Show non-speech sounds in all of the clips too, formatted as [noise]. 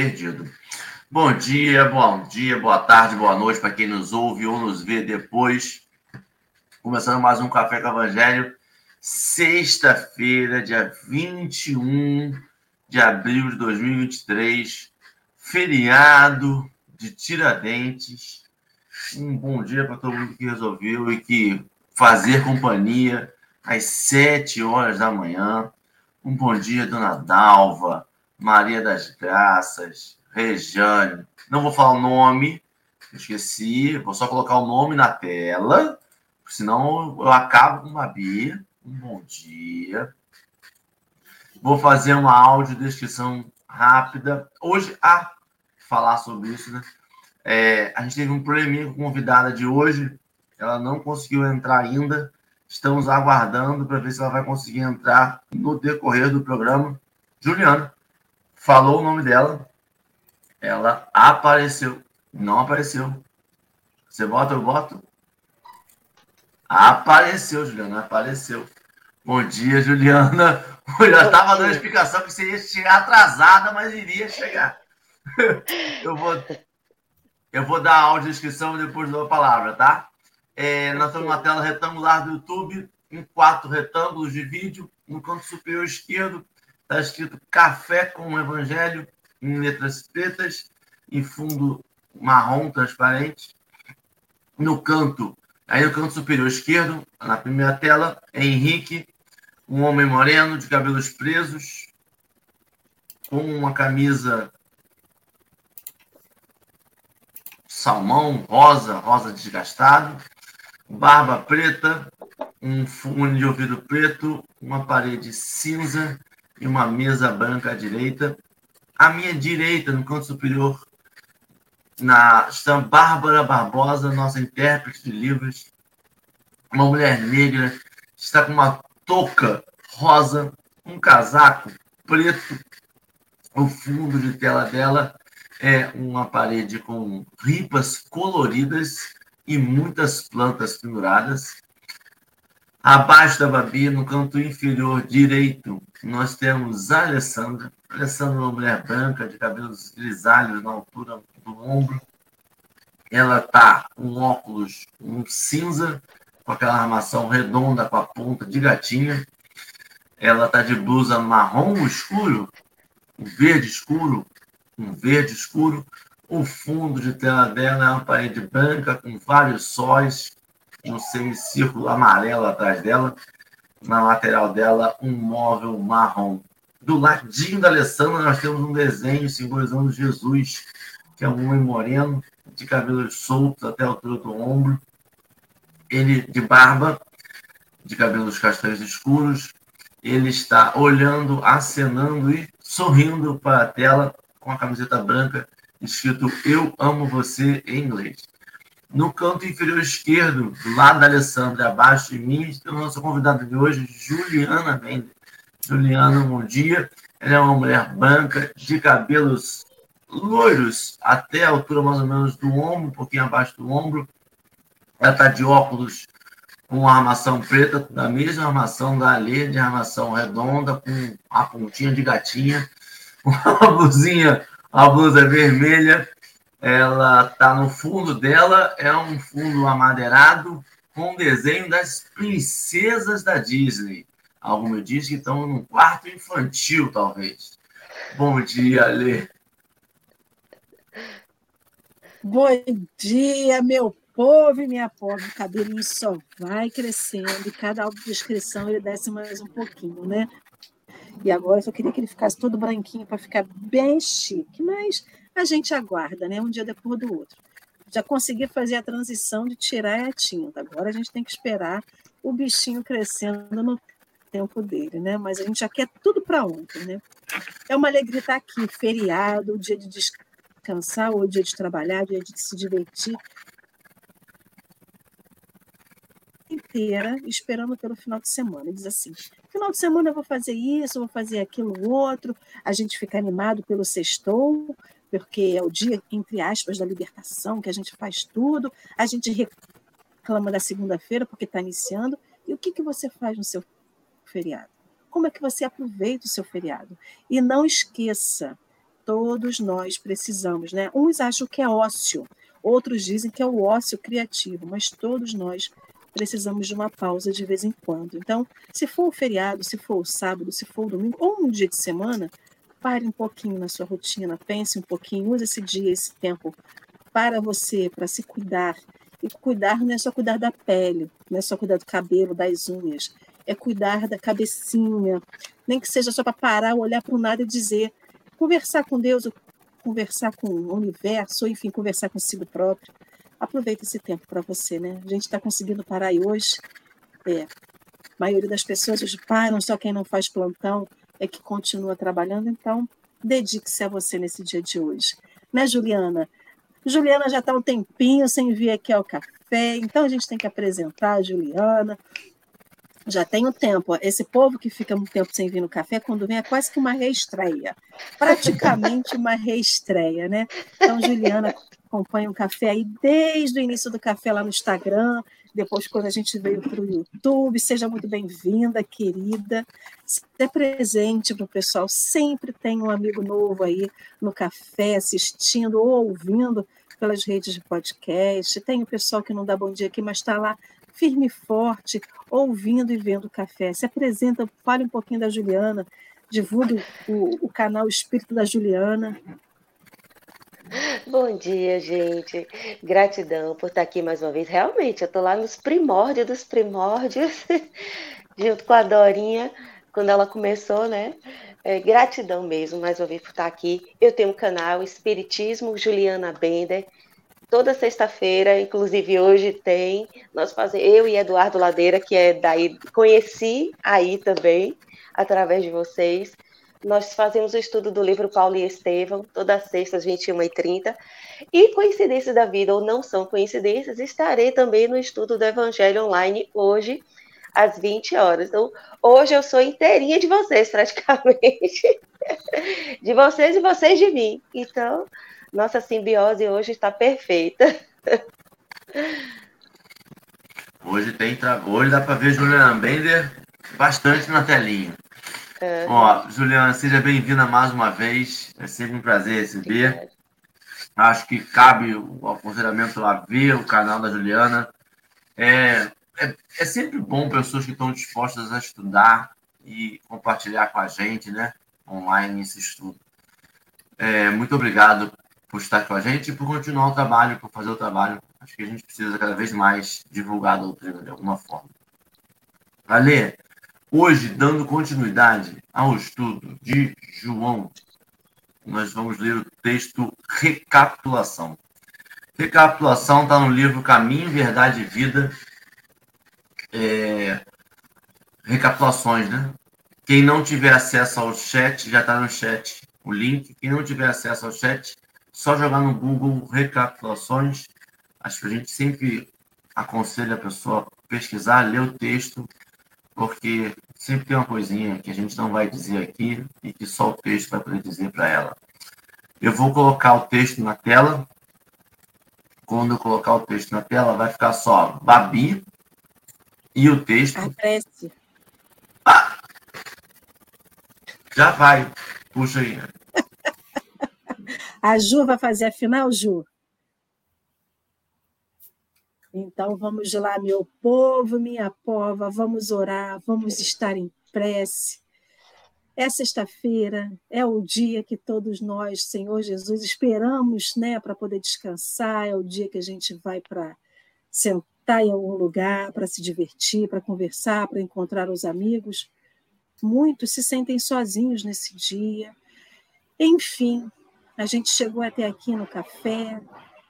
perdido. Bom dia, bom dia, boa tarde, boa noite para quem nos ouve ou nos vê depois. Começando mais um Café com Evangelho, sexta-feira, dia 21 de abril de 2023, feriado de Tiradentes. Um bom dia para todo mundo que resolveu e que fazer companhia às sete horas da manhã. Um bom dia, dona Dalva, Maria das Graças, Rejane. Não vou falar o nome, esqueci. Vou só colocar o nome na tela, senão eu acabo com uma Bia. Um bom dia. Vou fazer uma audiodescrição rápida. Hoje, ah, falar sobre isso, né? É, a gente teve um probleminha com a convidada de hoje. Ela não conseguiu entrar ainda. Estamos aguardando para ver se ela vai conseguir entrar no decorrer do programa. Juliana falou o nome dela. Ela apareceu. Não apareceu. Você vota, eu voto? Apareceu, Juliana. Apareceu. Bom dia, Juliana. [laughs] Eu já estava dando a explicação que você ia chegar atrasada, mas iria chegar. [laughs] Eu vou eu vou dar a audiodescrição e depois dou a palavra, tá? É, nós estamos na tela retangular do YouTube, em quatro retângulos de vídeo. No canto superior esquerdo está escrito Café com o Evangelho, em letras pretas, e fundo marrom transparente. No canto, aí no canto superior esquerdo, na primeira tela, é Henrique, um homem moreno, de cabelos presos, com uma camisa salmão, rosa, rosa desgastado, barba preta, um fone de ouvido preto, uma parede cinza e uma mesa branca à direita. À minha direita, no canto superior, na, está Bárbara Barbosa, nossa intérprete de livros, uma mulher negra, está com uma touca rosa, um casaco preto, o fundo de tela dela é uma parede com ripas coloridas e muitas plantas penduradas. Abaixo da Babi, no canto inferior direito, nós temos a Alessandra. A Alessandra é uma mulher branca, de cabelos grisalhos na altura do ombro. Ela está com óculos um cinza, com aquela armação redonda com a ponta de gatinha. Ela está de blusa marrom escuro, verde escuro, um verde escuro. O fundo de tela dela é uma parede branca com vários sóis, um semicírculo amarelo atrás dela. Na lateral dela, um móvel marrom. Do ladinho da Alessandra, nós temos um desenho simbolizando Jesus, que é um homem moreno, de cabelos soltos até a altura do ombro. Ele de barba, de cabelos castanhos escuros. Ele está olhando, acenando e sorrindo para a tela com a camiseta branca escrito Eu Amo Você em inglês. No canto inferior esquerdo, do lado da Alessandra, abaixo de mim, temos nossa convidada de hoje, Juliana Mendes. Juliana, bom dia. Ela é uma mulher branca, de cabelos loiros, até a altura mais ou menos do ombro, um pouquinho abaixo do ombro. Ela está de óculos com armação preta, da mesma armação da Alê, de armação redonda, com a pontinha de gatinha [laughs] uma blusinha, a blusa vermelha, ela tá no fundo dela, é um fundo amadeirado com desenho das princesas da Disney. Algo me diz que estão num quarto infantil, talvez. Bom dia, Lê. Bom dia, meu povo e minha pobre. O cabelinho só vai crescendo e cada descrição ele desce mais um pouquinho, né? E agora eu só queria que ele ficasse todo branquinho para ficar bem chique. Mas a gente aguarda, né? Um dia depois do outro. Já consegui fazer a transição de tirar a tinta. Agora a gente tem que esperar o bichinho crescendo no tempo dele, né? Mas a gente já quer tudo para ontem, né? É uma alegria estar aqui, feriado, o dia de descansar, o dia de trabalhar, o dia de se divertir. inteira esperando pelo final de semana. Ele diz assim: final de semana eu vou fazer isso, vou fazer aquilo outro. A gente fica animado pelo sextou, porque é o dia, entre aspas, da libertação, que a gente faz tudo. A gente reclama da segunda-feira porque está iniciando. E o que, que você faz no seu feriado? Como é que você aproveita o seu feriado? E não esqueça, todos nós precisamos, né? Uns acham que é ócio, outros dizem que é o ócio criativo, mas todos nós precisamos de uma pausa de vez em quando. Então, se for o feriado, se for o sábado, se for o domingo, ou um dia de semana, pare um pouquinho na sua rotina, pense um pouquinho, use esse dia, esse tempo para você, para se cuidar. E cuidar não é só cuidar da pele, não é só cuidar do cabelo, das unhas, é cuidar da cabecinha, nem que seja só para parar, olhar para o nada e dizer, conversar com Deus, conversar com o universo, ou enfim, conversar consigo próprio. Aproveita esse tempo para você, né? A gente está conseguindo parar e hoje, é, a maioria das pessoas hoje param, só quem não faz plantão é que continua trabalhando, então dedique-se a você nesse dia de hoje. Né, Juliana? Juliana já está um tempinho sem vir aqui ao café, então a gente tem que apresentar a Juliana. Já tem um tempo. Esse povo que fica muito tempo sem vir no café, quando vem, é quase que uma reestreia. Praticamente uma reestreia, né? Então, Juliana acompanha o café aí desde o início do café lá no Instagram, depois quando a gente veio para o YouTube. Seja muito bem-vinda, querida. Se presente para o pessoal. Sempre tem um amigo novo aí no café, assistindo ou ouvindo pelas redes de podcast. Tem o pessoal que não dá bom dia aqui, mas está lá firme e forte, ouvindo e vendo o café. Se apresenta, fale um pouquinho da Juliana, divulgue o, o canal Espírito da Juliana. Bom dia, gente. Gratidão por estar aqui mais uma vez. Realmente, eu estou lá nos primórdios dos primórdios, [laughs] junto com a Dorinha, quando ela começou, né? É, gratidão mesmo, mais uma vez, por estar aqui. Eu tenho um canal Espiritismo Juliana Bender. Toda sexta-feira, inclusive hoje tem, nós fazemos, eu e Eduardo Ladeira, que é daí, conheci aí também, através de vocês. Nós fazemos o estudo do livro Paulo e Estevão, todas as sextas, 21h30. E coincidências da vida, ou não são coincidências, estarei também no estudo do Evangelho online hoje, às 20 horas. Então, hoje eu sou inteirinha de vocês, praticamente. [laughs] De vocês e vocês de mim. Então, nossa simbiose hoje está perfeita. Hoje tem hoje dá para ver Juliana Bender bastante na telinha. É. Ó, Juliana, seja bem-vinda mais uma vez. É sempre um prazer receber. Acho que cabe o aconselhamento a ver o canal da Juliana. É, é, é sempre bom pessoas que estão dispostas a estudar e compartilhar com a gente, né? Online esse estudo. É, muito obrigado por estar com a gente e por continuar o trabalho, por fazer o trabalho. Acho que a gente precisa cada vez mais divulgar a doutrina de alguma forma. Valeu! Hoje, dando continuidade ao estudo de João, nós vamos ler o texto Recapitulação. Recapitulação está no livro Caminho, Verdade e Vida. É... Recapitulações, né? Quem não tiver acesso ao chat, já está no chat o link. Quem não tiver acesso ao chat, só jogar no Google Recapitulações. Acho que a gente sempre aconselha a pessoa a pesquisar, ler o texto porque sempre tem uma coisinha que a gente não vai dizer aqui e que só o texto vai poder dizer para ela. Eu vou colocar o texto na tela. Quando eu colocar o texto na tela, vai ficar só Babi e o texto. Aparece. Ah! Já vai. Puxa aí. [laughs] A Ju vai fazer a final, Ju? Então vamos lá, meu povo, minha pova, vamos orar, vamos estar em prece. É sexta-feira, é o dia que todos nós, Senhor Jesus, esperamos né, para poder descansar, é o dia que a gente vai para sentar em algum lugar, para se divertir, para conversar, para encontrar os amigos. Muitos se sentem sozinhos nesse dia. Enfim, a gente chegou até aqui no café,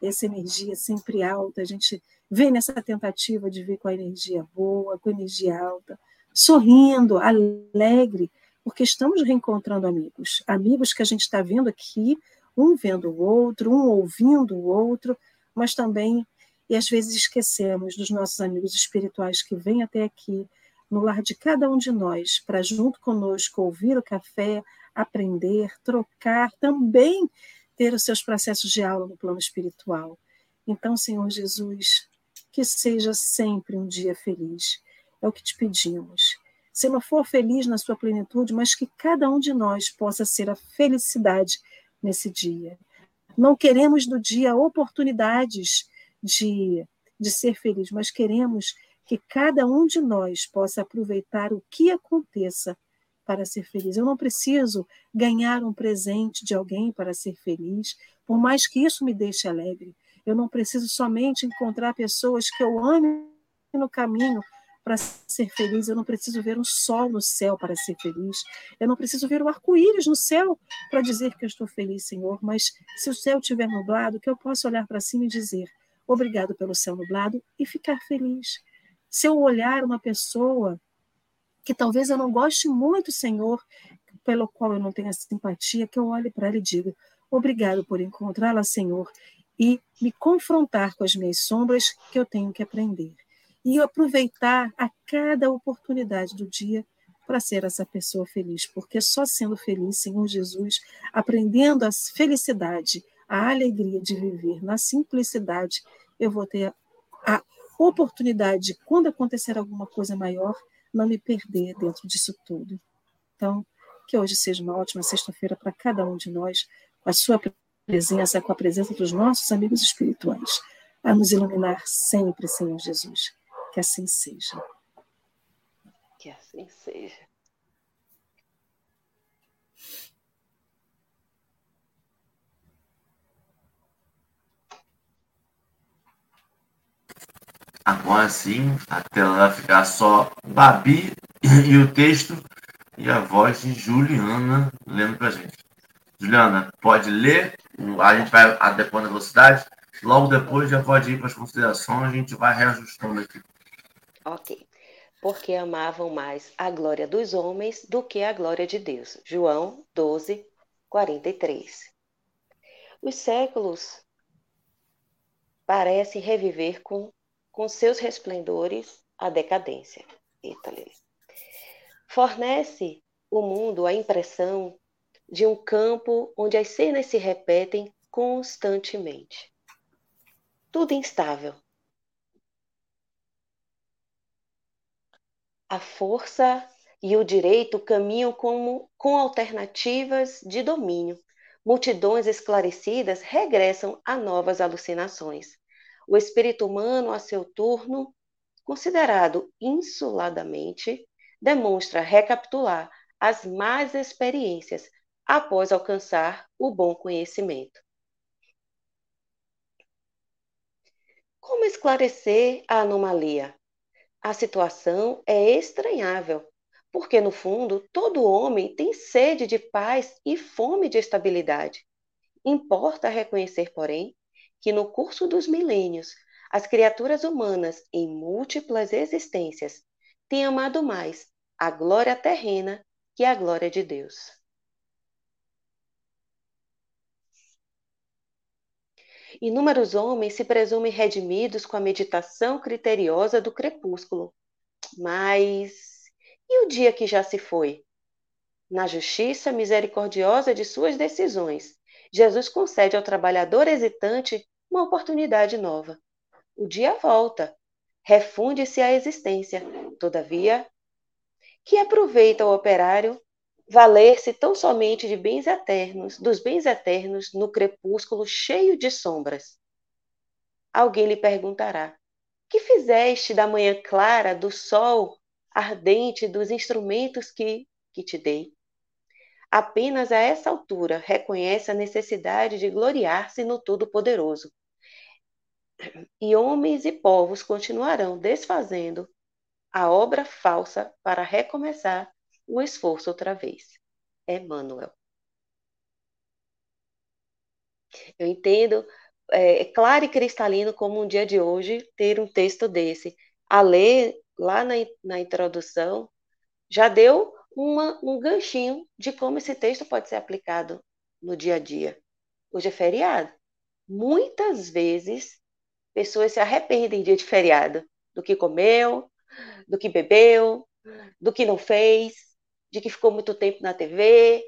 essa energia sempre alta, a gente vem nessa tentativa de vir com a energia boa, com a energia alta, sorrindo, alegre, porque estamos reencontrando amigos, amigos que a gente está vendo aqui, um vendo o outro, um ouvindo o outro, mas também, e às vezes esquecemos dos nossos amigos espirituais que vêm até aqui, no lar de cada um de nós, para junto conosco ouvir o café, aprender, trocar, também ter os seus processos de aula no plano espiritual. Então, Senhor Jesus, que seja sempre um dia feliz. É o que te pedimos. Se não for feliz na sua plenitude, mas que cada um de nós possa ser a felicidade nesse dia. Não queremos do dia oportunidades de, de ser feliz, mas queremos que cada um de nós possa aproveitar o que aconteça para ser feliz. Eu não preciso ganhar um presente de alguém para ser feliz, por mais que isso me deixe alegre. Eu não preciso somente encontrar pessoas que eu ame no caminho para ser feliz. Eu não preciso ver um sol no céu para ser feliz. Eu não preciso ver o arco-íris no céu para dizer que eu estou feliz, Senhor. Mas se o céu estiver nublado, que eu possa olhar para cima e dizer obrigado pelo céu nublado e ficar feliz. Se eu olhar uma pessoa que talvez eu não goste muito, Senhor, pelo qual eu não tenha simpatia, que eu olhe para ela e diga obrigado por encontrá-la, Senhor, e me confrontar com as minhas sombras que eu tenho que aprender. E aproveitar a cada oportunidade do dia para ser essa pessoa feliz, porque só sendo feliz, Senhor Jesus, aprendendo a felicidade, a alegria de viver na simplicidade, eu vou ter a oportunidade de, quando acontecer alguma coisa maior, não me perder dentro disso tudo. Então, que hoje seja uma ótima sexta-feira para cada um de nós, com a sua presença, com a presença dos nossos amigos espirituais, a nos iluminar sempre, Senhor Jesus. Que assim seja. Que assim seja. Agora sim, a tela vai ficar só Babi e o texto e a voz de Juliana lendo para gente. Juliana, pode ler, a gente vai adequando a velocidade, logo depois já pode ir para as considerações, a gente vai reajustando aqui. Ok. Porque amavam mais a glória dos homens do que a glória de Deus. João 12, 43. Os séculos parecem reviver com, com seus resplendores a decadência. Eita, Fornece o mundo a impressão de um campo onde as cenas se repetem constantemente. Tudo instável. A força e o direito caminham como, com alternativas de domínio. Multidões esclarecidas regressam a novas alucinações. O espírito humano, a seu turno, considerado insuladamente, demonstra recapitular as más experiências após alcançar o bom conhecimento. Como esclarecer a anomalia? A situação é estranhável, porque no fundo todo homem tem sede de paz e fome de estabilidade. Importa reconhecer, porém, que no curso dos milênios, as criaturas humanas em múltiplas existências têm amado mais a glória terrena que a glória de Deus. Inúmeros homens se presumem redimidos com a meditação criteriosa do crepúsculo. Mas e o dia que já se foi? Na justiça misericordiosa de suas decisões, Jesus concede ao trabalhador hesitante uma oportunidade nova. O dia volta, refunde-se a existência. Todavia, que aproveita o operário valer-se tão somente de bens eternos, dos bens eternos no crepúsculo cheio de sombras. Alguém lhe perguntará: Que fizeste da manhã clara, do sol ardente, dos instrumentos que, que te dei? Apenas a essa altura reconhece a necessidade de gloriar-se no Todo-Poderoso. E homens e povos continuarão desfazendo a obra falsa para recomeçar o esforço outra vez. Emmanuel. Eu entendo, é, é claro e cristalino como um dia de hoje ter um texto desse. A ler, lá na, na introdução, já deu uma, um ganchinho de como esse texto pode ser aplicado no dia a dia. Hoje é feriado. Muitas vezes, pessoas se arrependem dia de feriado do que comeu, do que bebeu, do que não fez, de que ficou muito tempo na TV.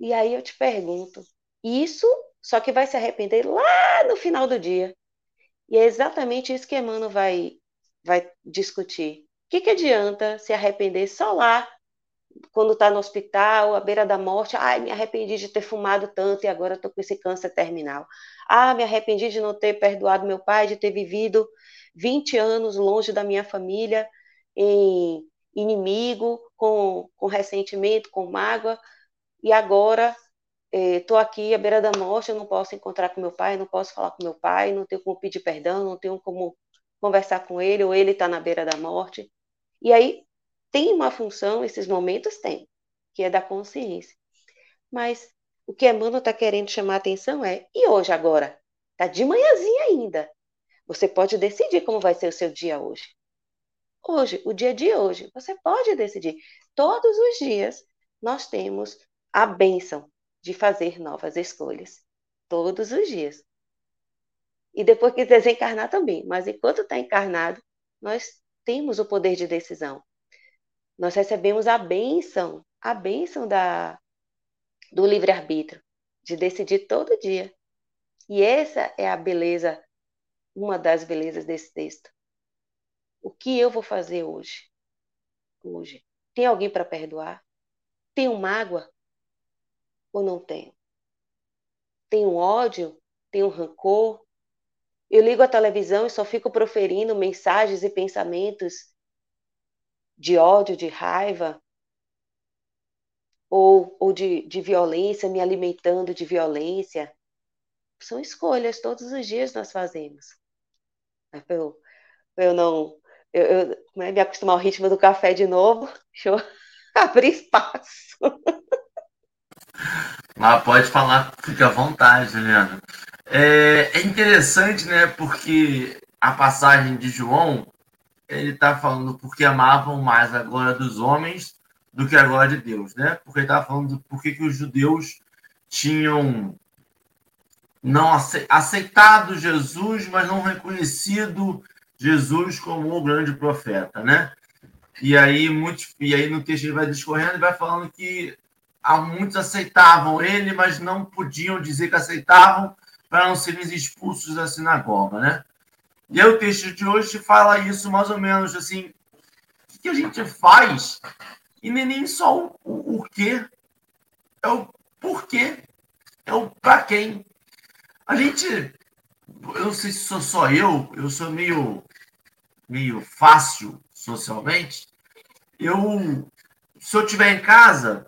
E aí eu te pergunto, isso só que vai se arrepender lá no final do dia. E é exatamente isso que Emmanuel vai, vai discutir. O que, que adianta se arrepender só lá, quando está no hospital, à beira da morte? Ai, me arrependi de ter fumado tanto e agora estou com esse câncer terminal. Ah, me arrependi de não ter perdoado meu pai, de ter vivido 20 anos longe da minha família, em inimigo, com, com ressentimento, com mágoa, e agora estou é, aqui à beira da morte, eu não posso encontrar com meu pai, não posso falar com meu pai, não tenho como pedir perdão, não tenho como conversar com ele, ou ele está na beira da morte. E aí tem uma função, esses momentos tem, que é da consciência. Mas o que Emmanuel está querendo chamar a atenção é, e hoje agora? Está de manhãzinha ainda. Você pode decidir como vai ser o seu dia hoje. Hoje, o dia de hoje, você pode decidir. Todos os dias nós temos a bênção de fazer novas escolhas. Todos os dias. E depois que desencarnar também. Mas enquanto está encarnado, nós temos o poder de decisão. Nós recebemos a bênção, a bênção da, do livre-arbítrio, de decidir todo dia. E essa é a beleza, uma das belezas desse texto. O que eu vou fazer hoje? Hoje. Tem alguém para perdoar? Tenho mágoa? ou não tenho? Tenho ódio? Tenho rancor? Eu ligo a televisão e só fico proferindo mensagens e pensamentos de ódio, de raiva, ou, ou de, de violência, me alimentando de violência. São escolhas, todos os dias nós fazemos. Eu, eu não. Eu, eu é, me acostumar ao ritmo do café de novo, [laughs] deixa eu [laughs] abrir espaço. Ah, pode falar, fica à vontade, Juliana. É, é interessante, né? Porque a passagem de João, ele está falando porque amavam mais a glória dos homens do que a glória de Deus, né? Porque ele está falando porque que os judeus tinham não aceitado Jesus, mas não reconhecido Jesus como o grande profeta, né? E aí, muitos, e aí no texto ele vai discorrendo e vai falando que muitos aceitavam ele, mas não podiam dizer que aceitavam para não serem expulsos da sinagoga, né? E aí o texto de hoje fala isso mais ou menos assim, o que a gente faz e nem só o, o, o que, é o porquê, é o para quem. A gente, eu não sei se sou só eu, eu sou meio, meio fácil socialmente. Eu, se eu estiver em casa,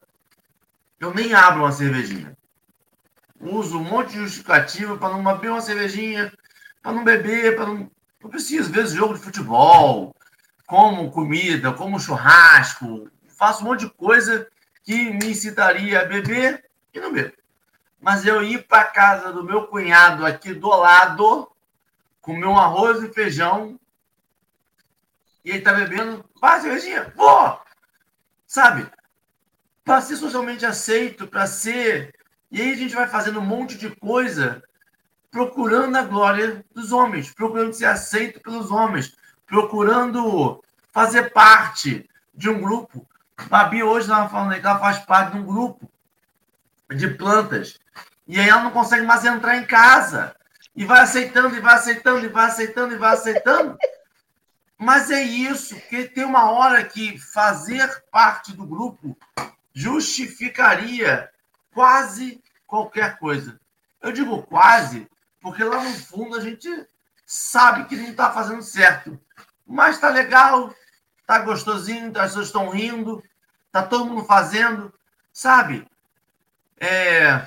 eu nem abro uma cervejinha. Uso um monte de justificativa para não beber uma cervejinha, para não beber, para não. Não preciso, às vezes, jogo de futebol, como comida, como churrasco, faço um monte de coisa que me incitaria a beber e não bebo. Mas eu ir para casa do meu cunhado aqui do lado, comer um arroz e feijão, e ele tá bebendo, vai, cervejinha, vou! Sabe? para ser socialmente aceito, para ser. E aí a gente vai fazendo um monte de coisa procurando a glória dos homens, procurando ser aceito pelos homens, procurando fazer parte de um grupo. Babi hoje estava falando que ela faz parte de um grupo de plantas. E aí ela não consegue mais entrar em casa. E vai aceitando, e vai aceitando, e vai aceitando, e vai aceitando. Mas é isso, que tem uma hora que fazer parte do grupo justificaria quase qualquer coisa. Eu digo quase, porque lá no fundo a gente sabe que não está fazendo certo. Mas está legal, está gostosinho, as pessoas estão rindo, está todo mundo fazendo, sabe? É,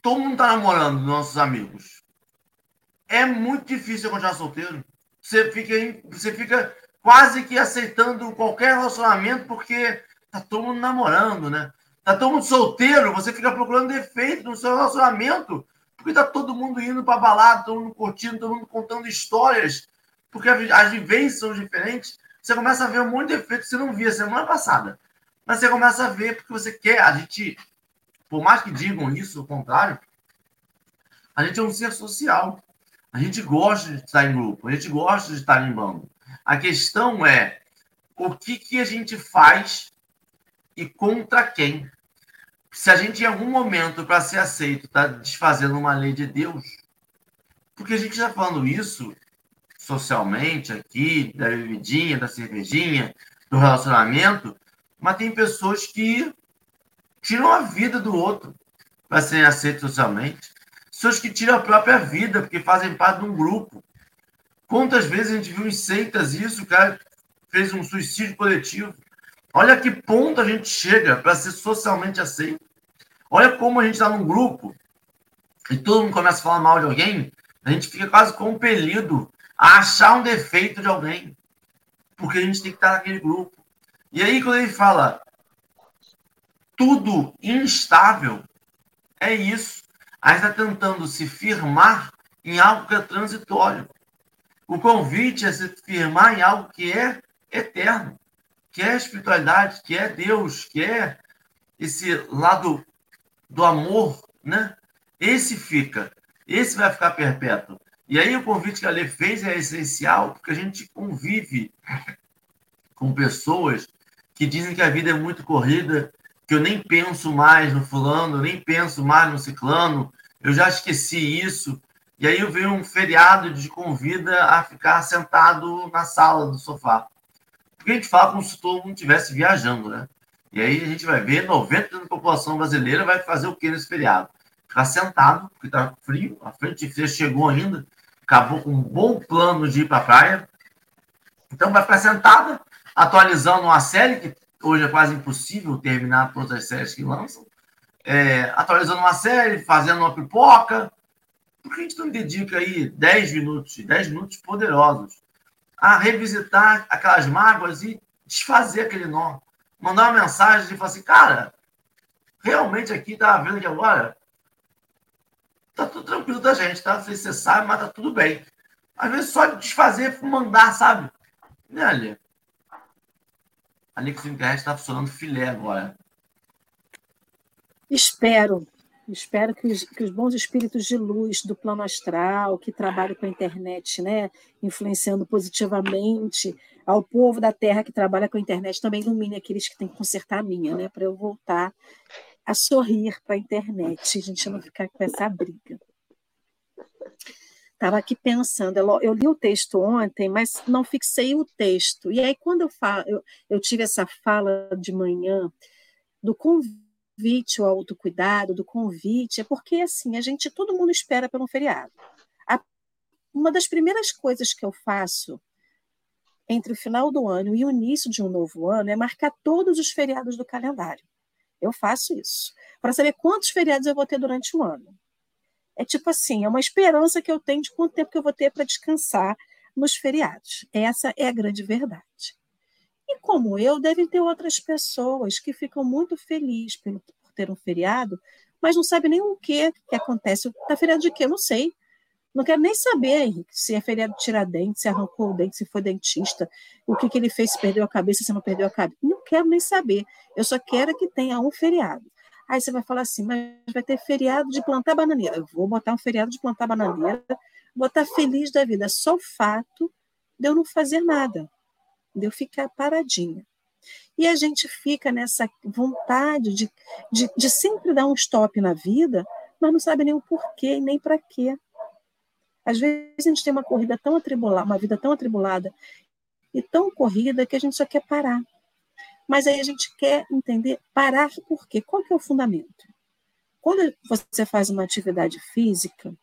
todo mundo está namorando, nossos amigos. É muito difícil continuar solteiro. Você fica, você fica quase que aceitando qualquer relacionamento porque Tá todo mundo namorando, né? Tá todo mundo solteiro, você fica procurando defeito no seu relacionamento, porque tá todo mundo indo para balada, todo mundo curtindo, todo mundo contando histórias, porque as vivências são diferentes. Você começa a ver um monte de defeito que você não via semana passada. Mas você começa a ver porque você quer. A gente, por mais que digam isso, o contrário, a gente é um ser social. A gente gosta de estar em grupo, a gente gosta de estar em bando. A questão é o que, que a gente faz e contra quem. Se a gente, em algum momento, para ser aceito, está desfazendo uma lei de Deus, porque a gente está falando isso socialmente aqui, da bebidinha, da cervejinha, do relacionamento, mas tem pessoas que tiram a vida do outro para serem aceitos socialmente. Pessoas que tiram a própria vida porque fazem parte de um grupo. Quantas vezes a gente viu em seitas isso, o cara fez um suicídio coletivo. Olha que ponto a gente chega para ser socialmente aceito. Olha como a gente está num grupo e todo mundo começa a falar mal de alguém, a gente fica quase compelido a achar um defeito de alguém, porque a gente tem que estar naquele grupo. E aí, quando ele fala tudo instável, é isso. A gente está tentando se firmar em algo que é transitório. O convite é se firmar em algo que é eterno, que é espiritualidade, que é Deus, que é esse lado do amor, né? Esse fica, esse vai ficar perpétuo. E aí o convite que a Lê fez é essencial, porque a gente convive com pessoas que dizem que a vida é muito corrida, que eu nem penso mais no fulano, eu nem penso mais no ciclano, eu já esqueci isso. E aí eu venho um feriado de convida a ficar sentado na sala do sofá. Porque a gente fala como se todo mundo estivesse viajando, né? E aí a gente vai ver 90% da população brasileira vai fazer o que nesse feriado? Ficar sentado, porque está frio, a frente de frio chegou ainda, acabou com um bom plano de ir para a praia. Então vai ficar sentada, atualizando uma série que hoje é quase impossível terminar todas as séries que lançam. É, atualizando uma série, fazendo uma pipoca. Por que a gente não dedica aí 10 minutos, 10 minutos poderosos, a revisitar aquelas mágoas e desfazer aquele nó? mandar uma mensagem e falar assim, cara, realmente aqui tá vendo que agora tá tudo tranquilo da gente, tá? Sei se você sabe, mas tá tudo bem. Às vezes só desfazer, mandar, sabe? Né, Ali? Que o internet está funcionando filé agora. Espero. Espero que os, que os, bons espíritos de luz do plano astral, que trabalham com a internet, né, influenciando positivamente ao povo da Terra que trabalha com a internet, também ilumine aqueles que têm que consertar a minha, né, para eu voltar a sorrir para a internet, a gente não ficar com essa briga. Estava aqui pensando, eu, li o texto ontem, mas não fixei o texto. E aí, quando eu, falo, eu, eu tive essa fala de manhã do convite, ao autocuidado, do convite, é porque assim, a gente, todo mundo espera por um feriado. A, uma das primeiras coisas que eu faço entre o final do ano e o início de um novo ano é marcar todos os feriados do calendário. Eu faço isso, para saber quantos feriados eu vou ter durante o ano. É tipo assim, é uma esperança que eu tenho de quanto tempo que eu vou ter para descansar nos feriados. Essa é a grande verdade. E como eu, devem ter outras pessoas que ficam muito felizes por ter um feriado, mas não sabem nem o que, que acontece. Está feriado de quê? Eu não sei. Não quero nem saber, Henrique, se é feriado de tirar dente, se arrancou o dente, se foi dentista, o que, que ele fez, se perdeu a cabeça, se não perdeu a cabeça. Não quero nem saber. Eu só quero que tenha um feriado. Aí você vai falar assim, mas vai ter feriado de plantar bananeira. Eu vou botar um feriado de plantar bananeira, vou estar feliz da vida. Só o fato de eu não fazer nada de eu ficar paradinha. E a gente fica nessa vontade de, de, de sempre dar um stop na vida, mas não sabe nem o porquê nem para quê. Às vezes a gente tem uma corrida tão atribulada, uma vida tão atribulada e tão corrida que a gente só quer parar. Mas aí a gente quer entender parar por quê? Qual que é o fundamento? Quando você faz uma atividade física,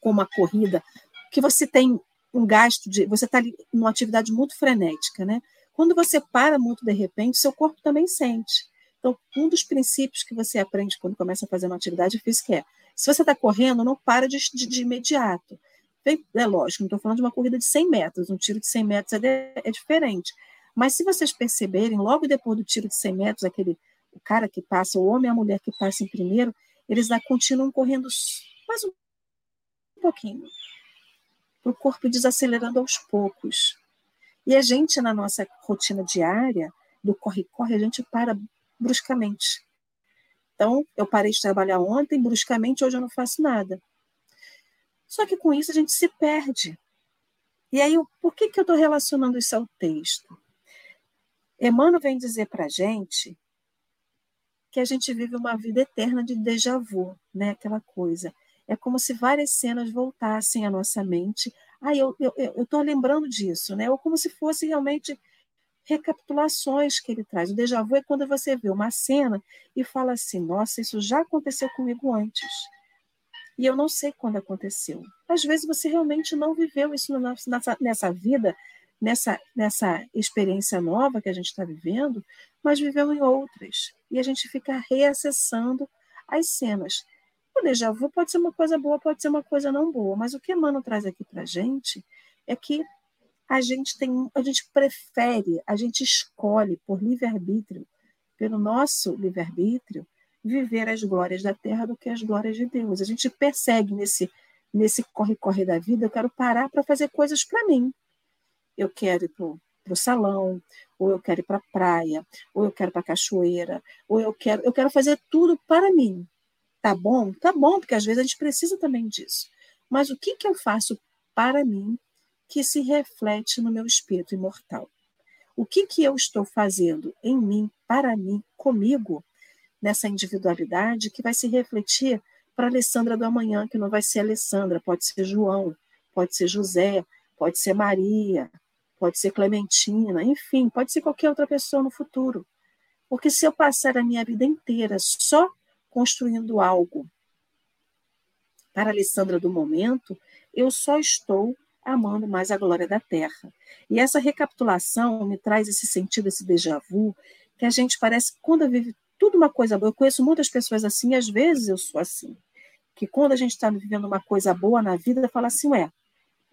como a corrida, que você tem um gasto de. Você está numa atividade muito frenética, né? Quando você para muito de repente, seu corpo também sente. Então, um dos princípios que você aprende quando começa a fazer uma atividade física é: se você está correndo, não para de, de, de imediato. É lógico, não estou falando de uma corrida de 100 metros, um tiro de 100 metros é, de, é diferente. Mas se vocês perceberem, logo depois do tiro de 100 metros, aquele o cara que passa, o homem e a mulher que passam primeiro, eles lá continuam correndo mais um pouquinho o corpo desacelerando aos poucos. E a gente, na nossa rotina diária, do corre-corre, a gente para bruscamente. Então, eu parei de trabalhar ontem, bruscamente, hoje eu não faço nada. Só que com isso a gente se perde. E aí, por que, que eu estou relacionando isso ao texto? Emmanuel vem dizer para a gente que a gente vive uma vida eterna de déjà vu, né? aquela coisa. É como se várias cenas voltassem à nossa mente. Ah, eu estou lembrando disso, né? Ou como se fosse realmente recapitulações que ele traz. O déjà vu é quando você vê uma cena e fala assim: nossa, isso já aconteceu comigo antes. E eu não sei quando aconteceu. Às vezes você realmente não viveu isso nessa, nessa vida, nessa, nessa experiência nova que a gente está vivendo, mas viveu em outras. E a gente fica reacessando as cenas. O déjà vu pode ser uma coisa boa, pode ser uma coisa não boa, mas o que Emmanuel traz aqui para a gente é que a gente tem, a gente prefere, a gente escolhe por livre-arbítrio, pelo nosso livre-arbítrio, viver as glórias da terra do que as glórias de Deus. A gente persegue nesse nesse corre-corre da vida, eu quero parar para fazer coisas para mim. Eu quero ir para o salão, ou eu quero ir para a praia, ou eu quero para a cachoeira, ou eu quero, eu quero fazer tudo para mim. Tá bom? Tá bom, porque às vezes a gente precisa também disso. Mas o que, que eu faço para mim que se reflete no meu espírito imortal. O que, que eu estou fazendo em mim, para mim, comigo, nessa individualidade que vai se refletir para a Alessandra do amanhã, que não vai ser Alessandra, pode ser João, pode ser José, pode ser Maria, pode ser Clementina, enfim, pode ser qualquer outra pessoa no futuro. Porque se eu passar a minha vida inteira só construindo algo para a Alessandra do momento, eu só estou amando mais a glória da terra. E essa recapitulação me traz esse sentido, esse déjà vu, que a gente parece que quando vive tudo uma coisa boa, eu conheço muitas pessoas assim, e às vezes eu sou assim, que quando a gente está vivendo uma coisa boa na vida, fala assim, ué,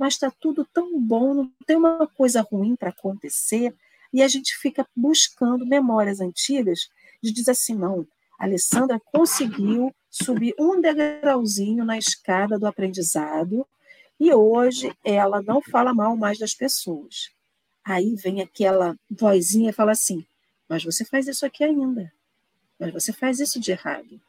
mas está tudo tão bom, não tem uma coisa ruim para acontecer, e a gente fica buscando memórias antigas de dizer assim, não, a Alessandra conseguiu subir um degrauzinho na escada do aprendizado, e hoje ela não fala mal mais das pessoas. Aí vem aquela vozinha e fala assim: Mas você faz isso aqui ainda. Mas você faz isso de errado.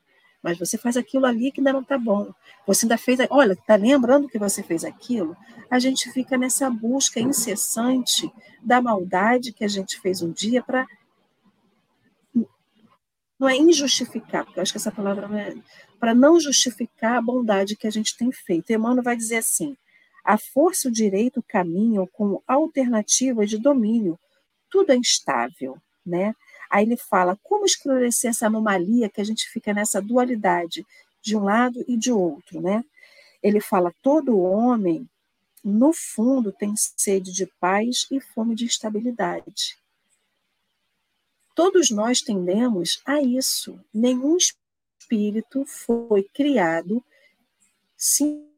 Mas você faz aquilo ali que ainda não está bom. Você ainda fez. Olha, está lembrando que você fez aquilo? A gente fica nessa busca incessante da maldade que a gente fez um dia para não é injustificar, porque eu acho que essa palavra não é para não justificar a bondade que a gente tem feito. Emmanuel vai dizer assim: a força e o direito caminham como alternativas de domínio. Tudo é instável, né? Aí ele fala como esclarecer essa anomalia que a gente fica nessa dualidade de um lado e de outro, né? Ele fala todo homem no fundo tem sede de paz e fome de estabilidade. Todos nós tendemos a isso. Nenhum espírito foi criado sim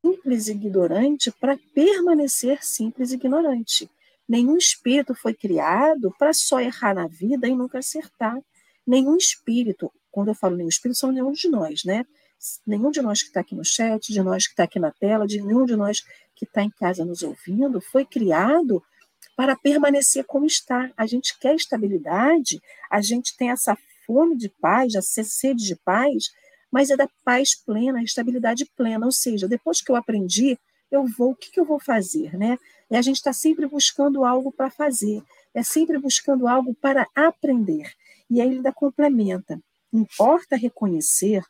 simples e ignorante para permanecer simples e ignorante. Nenhum espírito foi criado para só errar na vida e nunca acertar. Nenhum espírito, quando eu falo nenhum espírito, são nenhum de nós, né? Nenhum de nós que está aqui no chat, de nós que está aqui na tela, de nenhum de nós que está em casa nos ouvindo, foi criado para permanecer como está. A gente quer estabilidade, a gente tem essa fome de paz, essa sede de paz, mas é da paz plena, estabilidade plena. Ou seja, depois que eu aprendi, eu vou, o que, que eu vou fazer, né? E a gente está sempre buscando algo para fazer, é sempre buscando algo para aprender. E aí ele ainda complementa. Importa reconhecer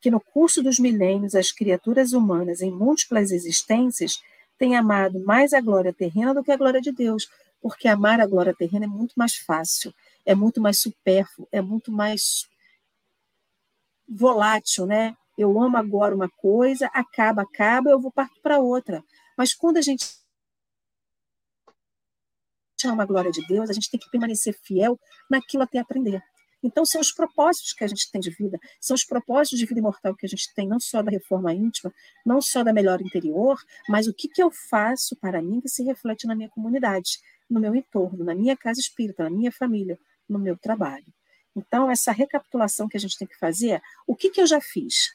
que no curso dos milênios as criaturas humanas em múltiplas existências têm amado mais a glória terrena do que a glória de Deus, porque amar a glória terrena é muito mais fácil, é muito mais supérfluo, é muito mais volátil, né? Eu amo agora uma coisa, acaba, acaba, eu vou partir para outra. Mas quando a gente ama a glória de Deus, a gente tem que permanecer fiel naquilo até aprender. Então, são os propósitos que a gente tem de vida, são os propósitos de vida imortal que a gente tem, não só da reforma íntima, não só da melhor interior, mas o que, que eu faço para mim que se reflete na minha comunidade, no meu entorno, na minha casa espírita, na minha família, no meu trabalho. Então, essa recapitulação que a gente tem que fazer é o que, que eu já fiz,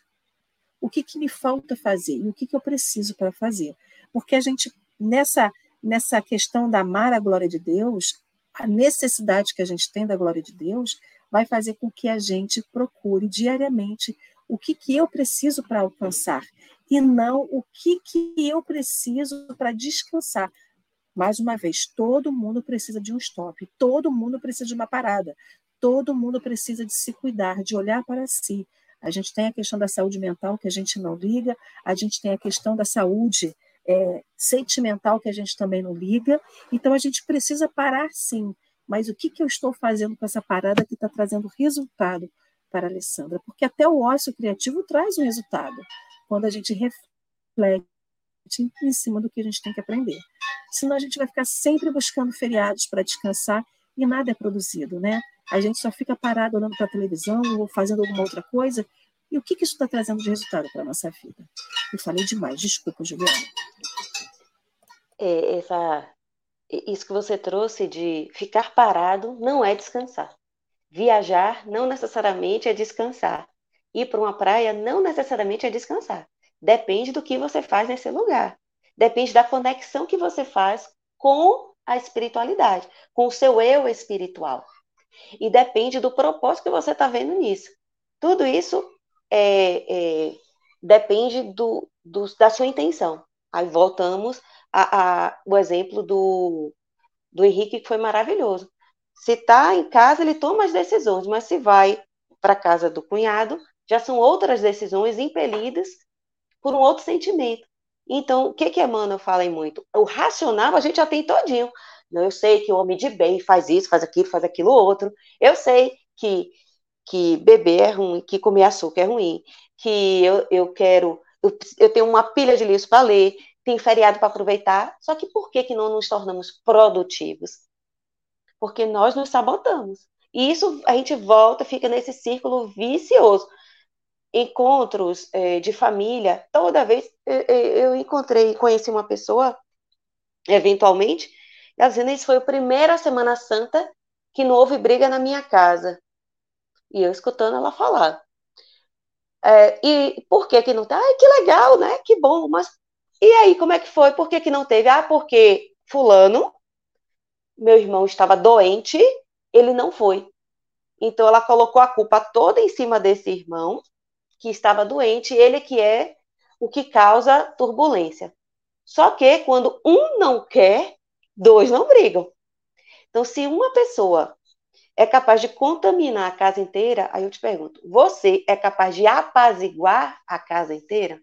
o que, que me falta fazer e o que, que eu preciso para fazer. Porque a gente, nessa, nessa questão da amar a glória de Deus, a necessidade que a gente tem da glória de Deus vai fazer com que a gente procure diariamente o que, que eu preciso para alcançar e não o que, que eu preciso para descansar. Mais uma vez, todo mundo precisa de um stop, todo mundo precisa de uma parada, Todo mundo precisa de se cuidar, de olhar para si. A gente tem a questão da saúde mental que a gente não liga, a gente tem a questão da saúde é, sentimental que a gente também não liga. Então a gente precisa parar sim. Mas o que, que eu estou fazendo com essa parada que está trazendo resultado para a Alessandra? Porque até o ócio criativo traz um resultado quando a gente reflete em cima do que a gente tem que aprender. Senão a gente vai ficar sempre buscando feriados para descansar e nada é produzido, né? A gente só fica parado olhando para a televisão ou fazendo alguma outra coisa. E o que, que isso está trazendo de resultado para a nossa vida? Eu falei demais, desculpa, Juliana. É, essa, isso que você trouxe de ficar parado não é descansar. Viajar não necessariamente é descansar. Ir para uma praia não necessariamente é descansar. Depende do que você faz nesse lugar. Depende da conexão que você faz com a espiritualidade, com o seu eu espiritual. E depende do propósito que você está vendo nisso. Tudo isso é, é, depende do, do, da sua intenção. Aí voltamos ao exemplo do, do Henrique, que foi maravilhoso. Se está em casa, ele toma as decisões, mas se vai para a casa do cunhado, já são outras decisões impelidas por um outro sentimento. Então, o que que Emmanuel fala em muito? O racional a gente já tem todinho. Eu sei que o homem de bem faz isso, faz aquilo, faz aquilo outro. Eu sei que, que beber é ruim, que comer açúcar é ruim, que eu, eu quero, eu, eu tenho uma pilha de livros para ler, tem feriado para aproveitar. Só que por que, que não nos tornamos produtivos? Porque nós nos sabotamos. E isso a gente volta, fica nesse círculo vicioso encontros é, de família, toda vez eu, eu, encontrei, conheci uma pessoa, eventualmente, ela dizendo, isso foi a primeira Semana Santa que não houve briga na minha casa. E eu escutando ela falar. É, e por que que não tá? Ai, que legal, né? Que bom, mas e aí, como é que foi? Por que que não teve? Ah, porque fulano, meu irmão estava doente, ele não foi. Então ela colocou a culpa toda em cima desse irmão, que estava doente, ele que é o que causa turbulência. Só que quando um não quer, dois não brigam. Então, se uma pessoa é capaz de contaminar a casa inteira, aí eu te pergunto: você é capaz de apaziguar a casa inteira?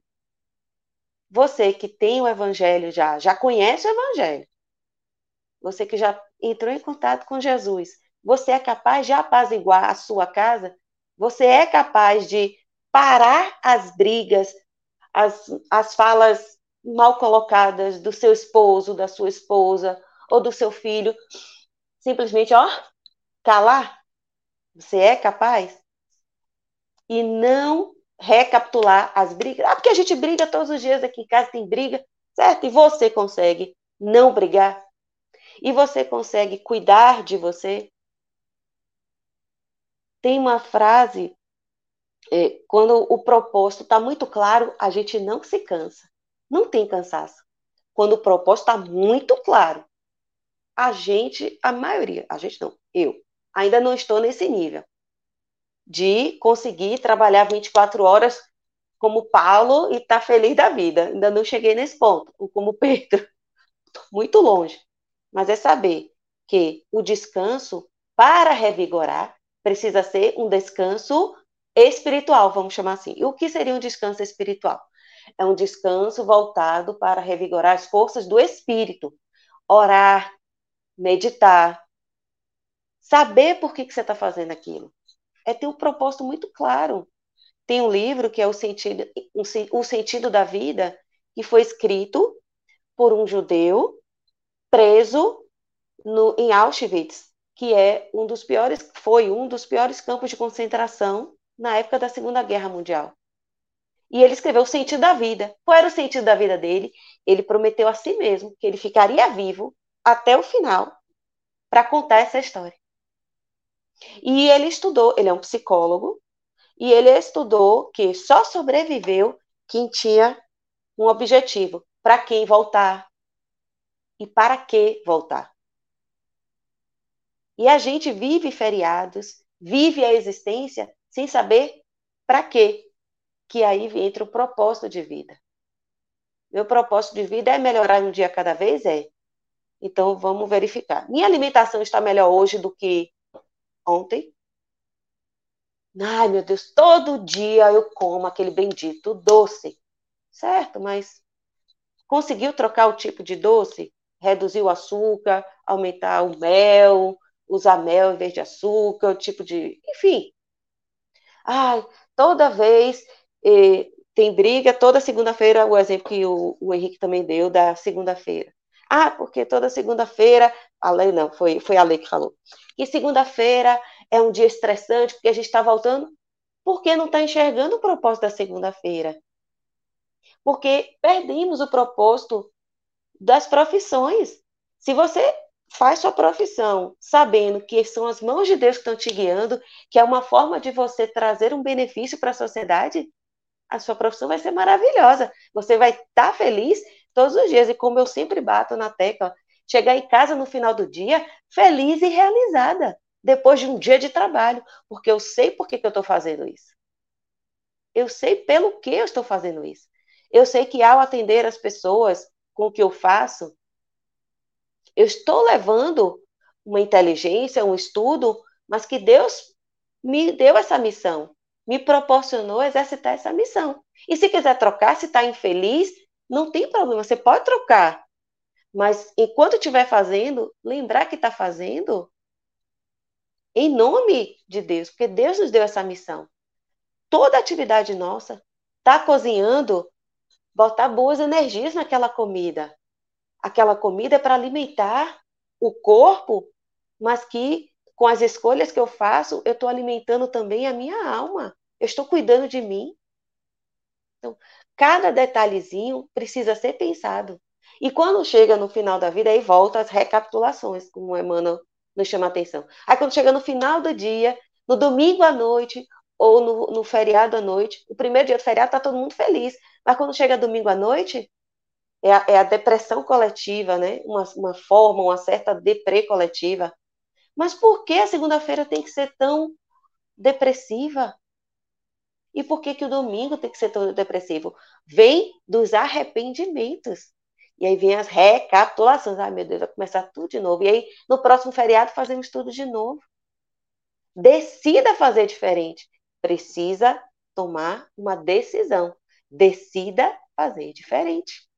Você que tem o evangelho já, já conhece o evangelho. Você que já entrou em contato com Jesus, você é capaz de apaziguar a sua casa? Você é capaz de parar as brigas, as, as falas mal colocadas do seu esposo, da sua esposa ou do seu filho, simplesmente, ó, calar? Você é capaz? E não recapitular as brigas. Ah, porque a gente briga todos os dias aqui em casa, tem briga, certo? E você consegue não brigar? E você consegue cuidar de você? Tem uma frase é, quando o propósito está muito claro, a gente não se cansa. Não tem cansaço. Quando o propósito está muito claro, a gente, a maioria, a gente não, eu, ainda não estou nesse nível de conseguir trabalhar 24 horas como Paulo e estar tá feliz da vida. Ainda não cheguei nesse ponto, ou como [laughs] Pedro. muito longe. Mas é saber que o descanso, para revigorar, precisa ser um descanso espiritual, vamos chamar assim. E o que seria um descanso espiritual? É um descanso voltado para revigorar as forças do espírito, orar, meditar, saber por que, que você está fazendo aquilo. É ter um propósito muito claro. Tem um livro que é o sentido, o sentido da vida, que foi escrito por um judeu preso no, em Auschwitz, que é um dos piores, foi um dos piores campos de concentração na época da Segunda Guerra Mundial. E ele escreveu o sentido da vida. Qual era o sentido da vida dele? Ele prometeu a si mesmo que ele ficaria vivo até o final para contar essa história. E ele estudou, ele é um psicólogo, e ele estudou que só sobreviveu quem tinha um objetivo, para quem voltar e para que voltar. E a gente vive feriados, vive a existência sem saber para quê. Que aí entra o propósito de vida. Meu propósito de vida é melhorar um dia cada vez? É. Então vamos verificar. Minha alimentação está melhor hoje do que ontem? Ai, meu Deus, todo dia eu como aquele bendito doce. Certo, mas conseguiu trocar o tipo de doce? Reduzir o açúcar, aumentar o mel, usar mel em vez de açúcar, o tipo de. Enfim. Ai, toda vez eh, tem briga, toda segunda-feira, o exemplo que o, o Henrique também deu da segunda-feira. Ah, porque toda segunda-feira, a lei não, foi, foi a lei que falou. Que segunda-feira é um dia estressante, porque a gente está voltando, porque não está enxergando o propósito da segunda-feira. Porque perdemos o propósito das profissões. Se você faz sua profissão sabendo que são as mãos de Deus que estão te guiando, que é uma forma de você trazer um benefício para a sociedade, a sua profissão vai ser maravilhosa. Você vai estar tá feliz todos os dias. E como eu sempre bato na tecla, chegar em casa no final do dia feliz e realizada, depois de um dia de trabalho, porque eu sei por que, que eu estou fazendo isso. Eu sei pelo que eu estou fazendo isso. Eu sei que ao atender as pessoas com o que eu faço, eu estou levando uma inteligência, um estudo, mas que Deus me deu essa missão, me proporcionou exercitar essa missão. E se quiser trocar, se está infeliz, não tem problema, você pode trocar. Mas enquanto estiver fazendo, lembrar que está fazendo em nome de Deus, porque Deus nos deu essa missão. Toda atividade nossa, tá cozinhando, botar boas energias naquela comida. Aquela comida é para alimentar o corpo, mas que com as escolhas que eu faço, eu estou alimentando também a minha alma. Eu estou cuidando de mim. Então, cada detalhezinho precisa ser pensado. E quando chega no final da vida, aí volta as recapitulações, como Emmanuel nos chama a atenção. Aí quando chega no final do dia, no domingo à noite, ou no, no feriado à noite, o primeiro dia do feriado está todo mundo feliz, mas quando chega domingo à noite, é a, é a depressão coletiva, né? Uma, uma forma, uma certa deprê coletiva. Mas por que a segunda-feira tem que ser tão depressiva? E por que, que o domingo tem que ser tão depressivo? Vem dos arrependimentos. E aí vem as recapitulações. Ai, meu Deus, vai começar tudo de novo. E aí, no próximo feriado, fazemos tudo de novo. Decida fazer diferente. Precisa tomar uma decisão. Decida fazer diferente.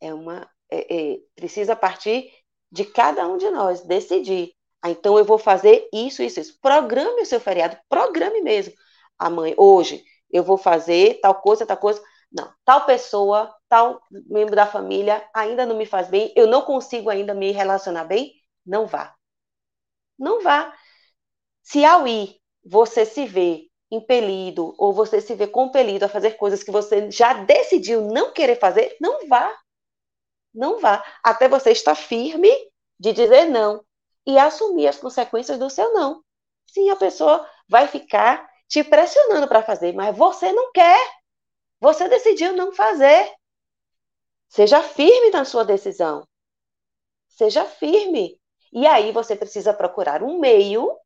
É uma. É, é, precisa partir de cada um de nós decidir. Ah, então eu vou fazer isso, isso, isso. Programe o seu feriado, programe mesmo. Amanhã, hoje, eu vou fazer tal coisa, tal coisa. Não, tal pessoa, tal membro da família ainda não me faz bem, eu não consigo ainda me relacionar bem, não vá. Não vá. Se ao ir você se vê impelido ou você se vê compelido a fazer coisas que você já decidiu não querer fazer, não vá. Não vá. Até você estar firme de dizer não e assumir as consequências do seu não. Sim, a pessoa vai ficar te pressionando para fazer, mas você não quer. Você decidiu não fazer. Seja firme na sua decisão. Seja firme. E aí você precisa procurar um meio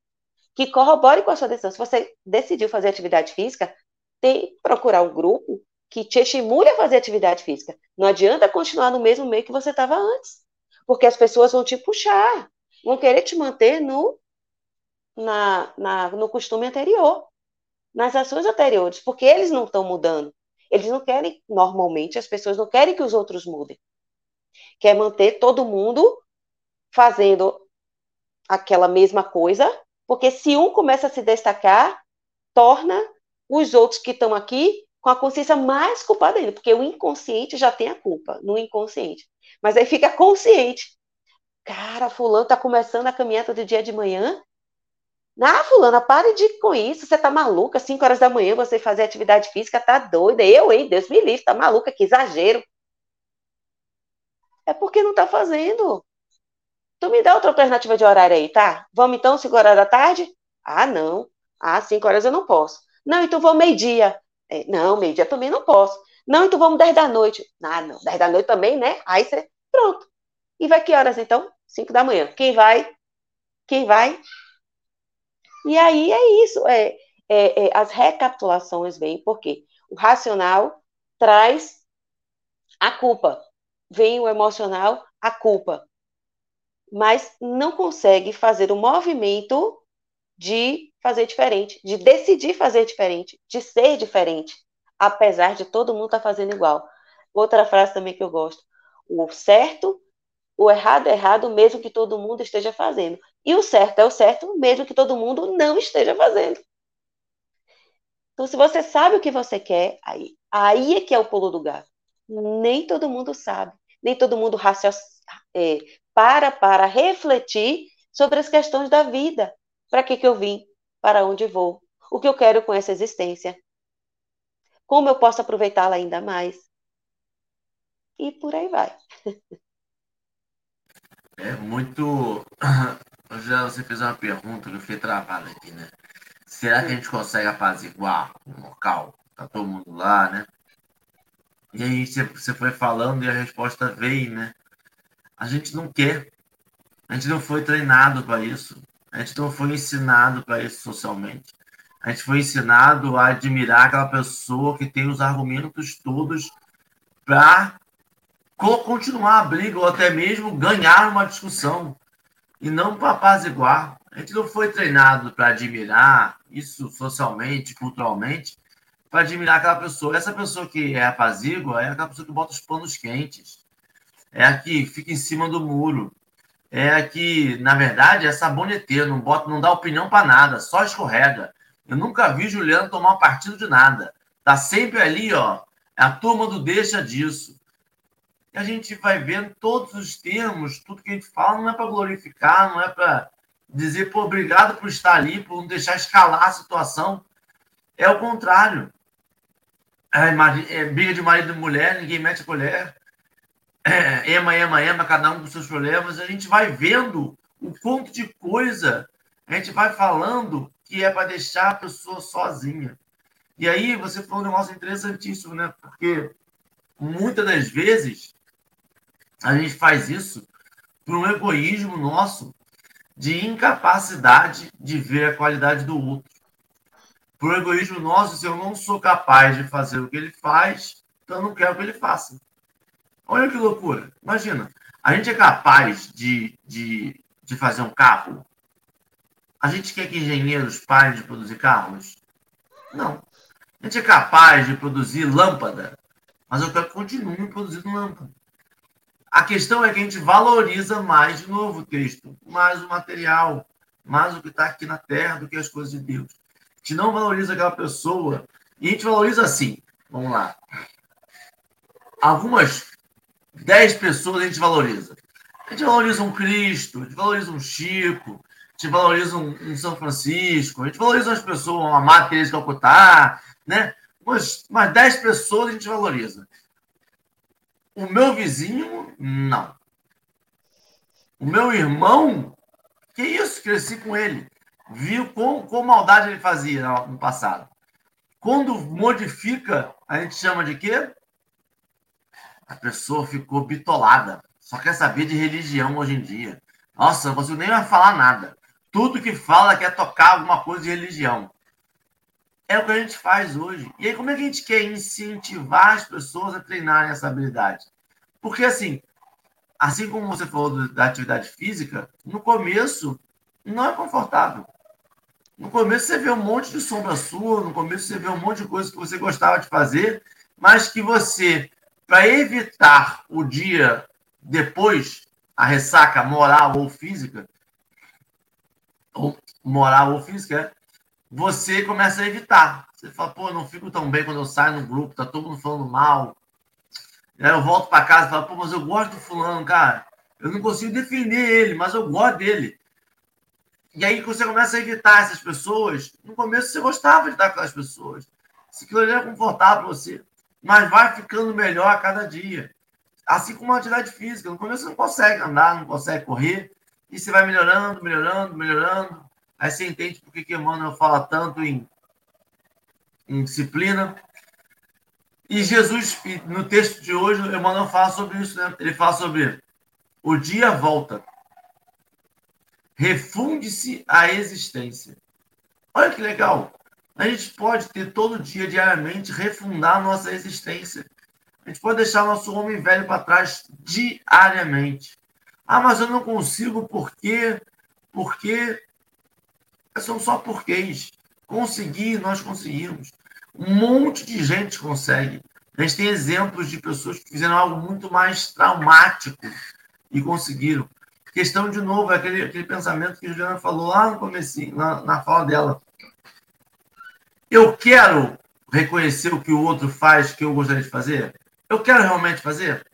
que corrobore com a sua decisão. Se você decidiu fazer atividade física, tem procurar um grupo que te estimule a fazer atividade física. Não adianta continuar no mesmo meio que você estava antes, porque as pessoas vão te puxar, vão querer te manter no, na, na, no costume anterior, nas ações anteriores, porque eles não estão mudando. Eles não querem, normalmente, as pessoas não querem que os outros mudem. Quer manter todo mundo fazendo aquela mesma coisa, porque se um começa a se destacar, torna os outros que estão aqui com a consciência mais culpada ainda, porque o inconsciente já tem a culpa no inconsciente. Mas aí fica consciente. Cara, fulano tá começando a caminhada do dia de manhã ah, fulana, pare de com isso, você tá maluca, 5 horas da manhã você fazer atividade física, tá doida. Eu, hein, Deus me livre, tá maluca, que exagero. É porque não tá fazendo. Tu me dá outra alternativa de horário aí, tá? Vamos então 5 horas da tarde? Ah, não. Ah, 5 horas eu não posso. Não, então vamos meio-dia. É, não, meio-dia também não posso. Não, então vamos 10 da noite. Ah, não, 10 da noite também, né? Aí você, pronto. E vai que horas então? 5 da manhã. Quem vai? Quem vai? E aí é isso, é, é, é, as recapitulações vêm porque o racional traz a culpa, vem o emocional, a culpa, mas não consegue fazer o movimento de fazer diferente, de decidir fazer diferente, de ser diferente, apesar de todo mundo estar tá fazendo igual. Outra frase também que eu gosto: o certo, o errado é errado, mesmo que todo mundo esteja fazendo. E o certo é o certo, mesmo que todo mundo não esteja fazendo. Então, se você sabe o que você quer, aí, aí é que é o pulo do gato. Nem todo mundo sabe, nem todo mundo é, para para refletir sobre as questões da vida. Para que, que eu vim? Para onde vou? O que eu quero com essa existência? Como eu posso aproveitá-la ainda mais? E por aí vai. É muito. Já você fez uma pergunta que eu fiquei travada aqui, né? Será que a gente consegue apaziguar o local? Tá todo mundo lá, né? E aí você foi falando e a resposta veio, né? A gente não quer. A gente não foi treinado para isso. A gente não foi ensinado para isso socialmente. A gente foi ensinado a admirar aquela pessoa que tem os argumentos todos para continuar a briga ou até mesmo ganhar uma discussão e não para apaziguar. A gente não foi treinado para admirar isso socialmente, culturalmente, para admirar aquela pessoa. Essa pessoa que é apazigua é aquela pessoa que bota os panos quentes, é a que fica em cima do muro, é que, na verdade, é saboneteiro, não, bota, não dá opinião para nada, só escorrega. Eu nunca vi Juliano tomar partido de nada. Tá sempre ali, ó. A turma do deixa disso. E a gente vai vendo todos os termos, tudo que a gente fala não é para glorificar, não é para dizer, pô, obrigado por estar ali, por não deixar escalar a situação. É o contrário. É, é briga de marido e mulher, ninguém mete a colher. [clears throat] Ema, ema, ema, cada um com seus problemas. A gente vai vendo o quanto de coisa a gente vai falando que é para deixar a pessoa sozinha. E aí você falou um negócio interessantíssimo, né? Porque muitas das vezes a gente faz isso por um egoísmo nosso de incapacidade de ver a qualidade do outro. Por egoísmo nosso, se eu não sou capaz de fazer o que ele faz, então eu não quero que ele faça. Olha que loucura. Imagina, a gente é capaz de, de, de fazer um carro? A gente quer que engenheiros parem de produzir carros? Não. A gente é capaz de produzir lâmpada, mas eu quero que continue produzindo lâmpada. A questão é que a gente valoriza mais, de novo, o texto, mais o material, mais o que está aqui na terra do que as coisas de Deus. A gente não valoriza aquela pessoa. E a gente valoriza assim. Vamos lá. Algumas dez pessoas a gente valoriza. A gente valoriza um Cristo, a gente valoriza um Chico, a gente valoriza um, um São Francisco, a gente valoriza umas pessoas, uma Teresa de Calcutá, né? Umas, umas dez pessoas a gente valoriza. O meu vizinho, não. O meu irmão, que isso, cresci com ele. Viu com, com maldade ele fazia no passado. Quando modifica, a gente chama de quê? A pessoa ficou bitolada. Só quer saber de religião hoje em dia. Nossa, você nem vai falar nada. Tudo que fala quer tocar alguma coisa de religião. É o que a gente faz hoje. E aí, como é que a gente quer incentivar as pessoas a treinarem essa habilidade? Porque, assim, assim como você falou da atividade física, no começo não é confortável. No começo você vê um monte de sombra sua, no começo você vê um monte de coisa que você gostava de fazer, mas que você, para evitar o dia depois, a ressaca moral ou física, ou moral ou física, é, você começa a evitar. Você fala, pô, não fico tão bem quando eu saio no grupo, tá todo mundo falando mal. Aí eu volto para casa e falo, pô, mas eu gosto do fulano, cara. Eu não consigo defender ele, mas eu gosto dele. E aí você começa a evitar essas pessoas. No começo você gostava de estar com aquelas pessoas. Se aquilo era confortável para você. Mas vai ficando melhor a cada dia. Assim como a atividade física. No começo você não consegue andar, não consegue correr. E você vai melhorando, melhorando, melhorando. Aí você entende por que, Emmanuel fala tanto em, em disciplina. E Jesus, no texto de hoje, Emmanuel fala sobre isso, né? Ele fala sobre o dia volta. Refunde-se a existência. Olha que legal. A gente pode ter todo dia, diariamente, refundar nossa existência. A gente pode deixar nosso homem velho para trás diariamente. Ah, mas eu não consigo porque, porque São só porquês. Conseguir, nós conseguimos. Um monte de gente consegue. A gente tem exemplos de pessoas que fizeram algo muito mais traumático e conseguiram. Questão, de novo, é aquele, aquele pensamento que a Juliana falou lá no começo, na, na fala dela. Eu quero reconhecer o que o outro faz que eu gostaria de fazer? Eu quero realmente fazer?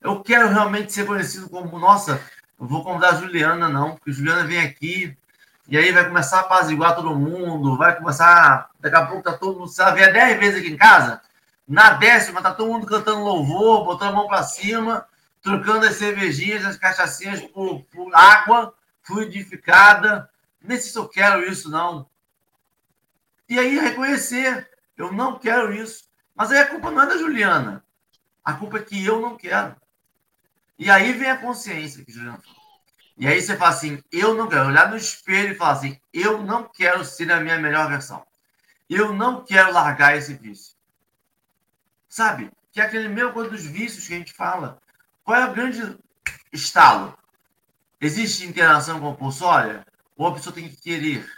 Eu quero realmente ser conhecido como, nossa, vou convidar a Juliana, não, porque Juliana vem aqui e aí vai começar a apaziguar todo mundo, vai começar. Daqui a pouco tá todo mundo. Se ela vier dez vezes aqui em casa, na décima tá todo mundo cantando louvor, botando a mão para cima, trocando as cervejinhas, as cachaçinhas por, por água fluidificada. Nem se eu quero isso, não. E aí reconhecer, eu não quero isso. Mas aí a culpa não é da Juliana. A culpa é que eu não quero. E aí vem a consciência que Juliana falou. E aí você fala assim, eu não quero olhar no espelho e falar assim, eu não quero ser a minha melhor versão. Eu não quero largar esse vício. Sabe? Que é aquele mesmo coisa dos vícios que a gente fala. Qual é o grande estalo? Existe interação compulsória? Ou a pessoa tem que querer?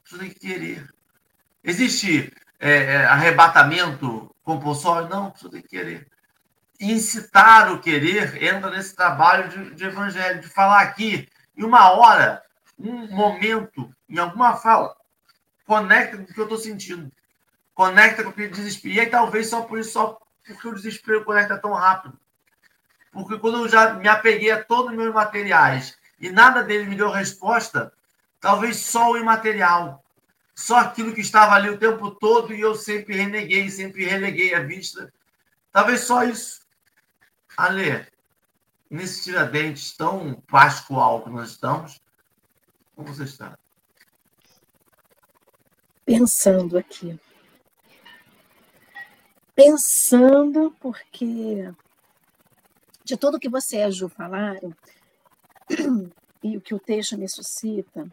A pessoa tem que querer. Existe é, é, arrebatamento compulsório? Não, a pessoa tem que querer incitar o querer entra nesse trabalho de, de evangelho, de falar aqui, em uma hora, um momento, em alguma fala, conecta com o que eu estou sentindo, conecta com o que desespero. E aí, talvez só por isso, só porque o desespero conecta tão rápido. Porque quando eu já me apeguei a todos os meus materiais e nada dele me deu resposta, talvez só o imaterial, só aquilo que estava ali o tempo todo e eu sempre reneguei, sempre releguei a vista. Talvez só isso. Ale, nesse Tiradentes tão pascoal que nós estamos, como você está? Pensando aqui. Pensando, porque de tudo que você e a Ju falaram, [clears throat] e o que o texto me suscita,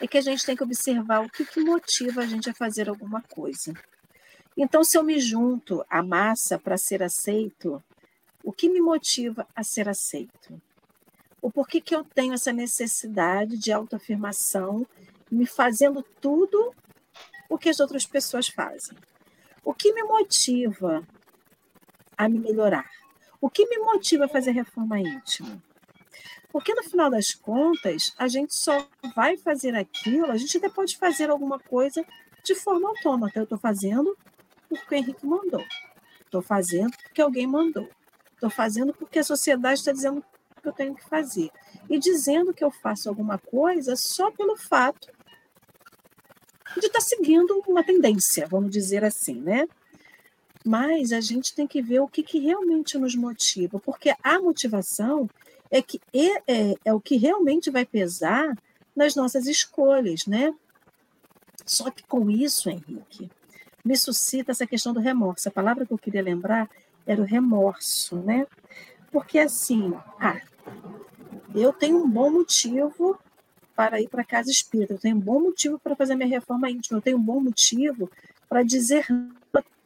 é que a gente tem que observar o que, que motiva a gente a fazer alguma coisa. Então, se eu me junto à massa para ser aceito, o que me motiva a ser aceito? O porquê que eu tenho essa necessidade de autoafirmação, me fazendo tudo o que as outras pessoas fazem? O que me motiva a me melhorar? O que me motiva a fazer reforma íntima? Porque no final das contas, a gente só vai fazer aquilo, a gente até pode fazer alguma coisa de forma autônoma. Eu estou fazendo porque o Henrique mandou. Estou fazendo porque alguém mandou. Estou fazendo porque a sociedade está dizendo que eu tenho que fazer. E dizendo que eu faço alguma coisa só pelo fato de estar tá seguindo uma tendência, vamos dizer assim, né? Mas a gente tem que ver o que, que realmente nos motiva, porque a motivação é, que é, é, é o que realmente vai pesar nas nossas escolhas, né? Só que com isso, Henrique, me suscita essa questão do remorso. A palavra que eu queria lembrar era o remorso, né? Porque assim, ah, eu tenho um bom motivo para ir para a casa espírita, eu tenho um bom motivo para fazer minha reforma íntima, eu tenho um bom motivo para dizer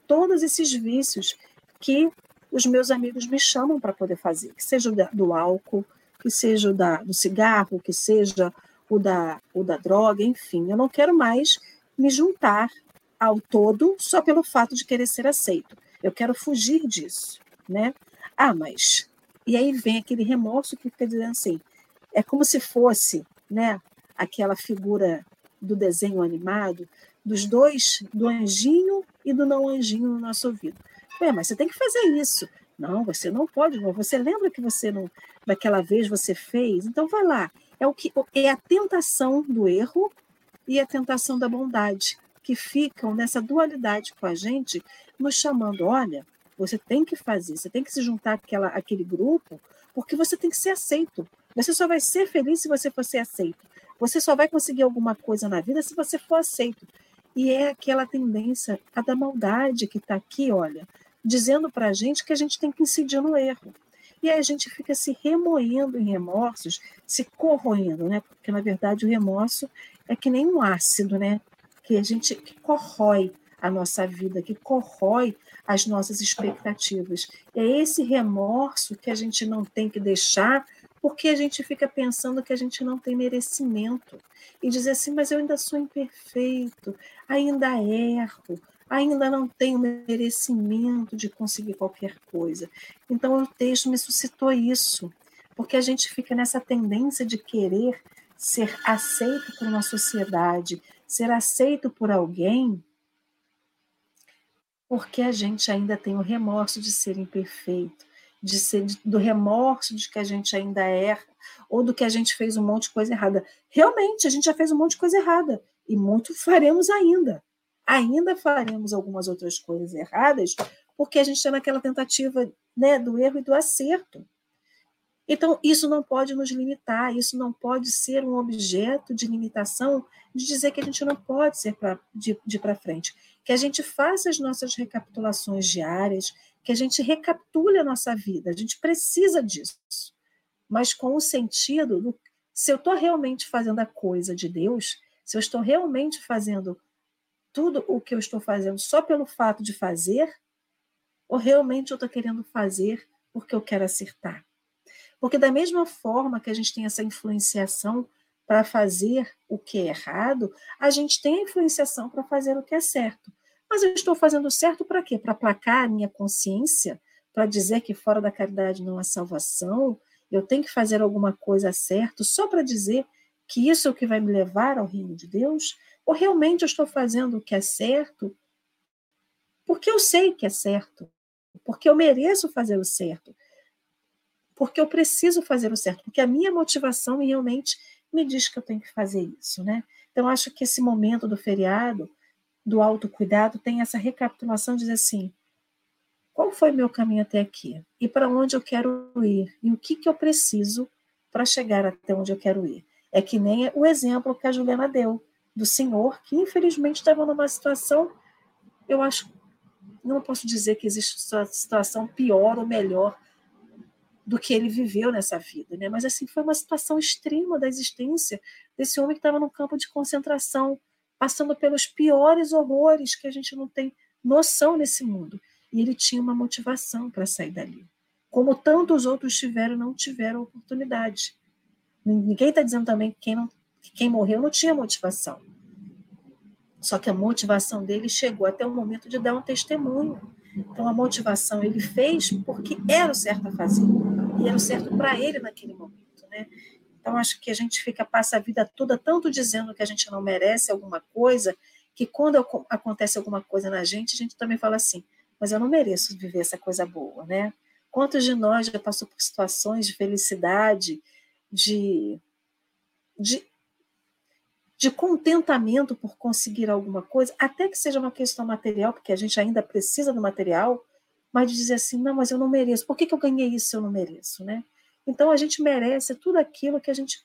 todos esses vícios que os meus amigos me chamam para poder fazer, que seja do álcool, que seja da, do cigarro, que seja o da, o da droga, enfim, eu não quero mais me juntar ao todo só pelo fato de querer ser aceito. Eu quero fugir disso, né? Ah, mas e aí vem aquele remorso que fica dizendo assim, é como se fosse, né, aquela figura do desenho animado dos dois, do anjinho e do não anjinho no nosso ouvido. Ué, mas você tem que fazer isso. Não, você não pode. Você lembra que você não, daquela vez você fez? Então vai lá. É o que é a tentação do erro e a tentação da bondade que ficam nessa dualidade com a gente, nos chamando, olha, você tem que fazer, você tem que se juntar àquela, àquele grupo, porque você tem que ser aceito. Você só vai ser feliz se você for ser aceito. Você só vai conseguir alguma coisa na vida se você for aceito. E é aquela tendência, a da maldade que está aqui, olha, dizendo para a gente que a gente tem que incidir no erro. E aí a gente fica se remoendo em remorsos, se corroendo, né? Porque, na verdade, o remorso é que nem um ácido, né? que a gente que corrói a nossa vida, que corrói as nossas expectativas. É esse remorso que a gente não tem que deixar porque a gente fica pensando que a gente não tem merecimento e dizer assim, mas eu ainda sou imperfeito, ainda erro, ainda não tenho merecimento de conseguir qualquer coisa. Então o texto me suscitou isso, porque a gente fica nessa tendência de querer ser aceito por uma sociedade, ser aceito por alguém, porque a gente ainda tem o remorso de ser imperfeito, de ser do remorso de que a gente ainda erra, ou do que a gente fez um monte de coisa errada. Realmente, a gente já fez um monte de coisa errada, e muito faremos ainda ainda faremos algumas outras coisas erradas, porque a gente está naquela tentativa né, do erro e do acerto. Então, isso não pode nos limitar, isso não pode ser um objeto de limitação de dizer que a gente não pode ser pra, de, de para frente. Que a gente faça as nossas recapitulações diárias, que a gente recapitule a nossa vida, a gente precisa disso. Mas com o sentido do se eu estou realmente fazendo a coisa de Deus, se eu estou realmente fazendo tudo o que eu estou fazendo só pelo fato de fazer, ou realmente eu estou querendo fazer porque eu quero acertar? Porque, da mesma forma que a gente tem essa influenciação para fazer o que é errado, a gente tem a influenciação para fazer o que é certo. Mas eu estou fazendo certo para quê? Para aplacar a minha consciência? Para dizer que fora da caridade não há salvação? Eu tenho que fazer alguma coisa certa só para dizer que isso é o que vai me levar ao reino de Deus? Ou realmente eu estou fazendo o que é certo porque eu sei que é certo, porque eu mereço fazer o certo, porque eu preciso fazer o certo, porque a minha motivação realmente me diz que eu tenho que fazer isso, né? Então acho que esse momento do feriado, do autocuidado, tem essa recapitulação de dizer assim: qual foi meu caminho até aqui? E para onde eu quero ir? E o que, que eu preciso para chegar até onde eu quero ir? É que nem o exemplo que a Juliana deu do senhor, que infelizmente estava numa situação, eu acho, não posso dizer que existe situação pior ou melhor do que ele viveu nessa vida, né? Mas assim foi uma situação extrema da existência desse homem que estava num campo de concentração, passando pelos piores horrores que a gente não tem noção nesse mundo. E ele tinha uma motivação para sair dali. Como tantos outros tiveram, não tiveram oportunidade. Ninguém está dizendo também que quem não que quem morreu não tinha motivação. Só que a motivação dele chegou até o momento de dar um testemunho. Então a motivação ele fez porque era o certo a fazer. E era o certo para ele naquele momento, né? Então acho que a gente fica passa a vida toda tanto dizendo que a gente não merece alguma coisa, que quando acontece alguma coisa na gente, a gente também fala assim: "Mas eu não mereço viver essa coisa boa", né? Quantos de nós já passou por situações de felicidade, de, de de contentamento por conseguir alguma coisa, até que seja uma questão material, porque a gente ainda precisa do material, mas de dizer assim, não, mas eu não mereço. Por que, que eu ganhei isso se eu não mereço, né? Então a gente merece tudo aquilo que a gente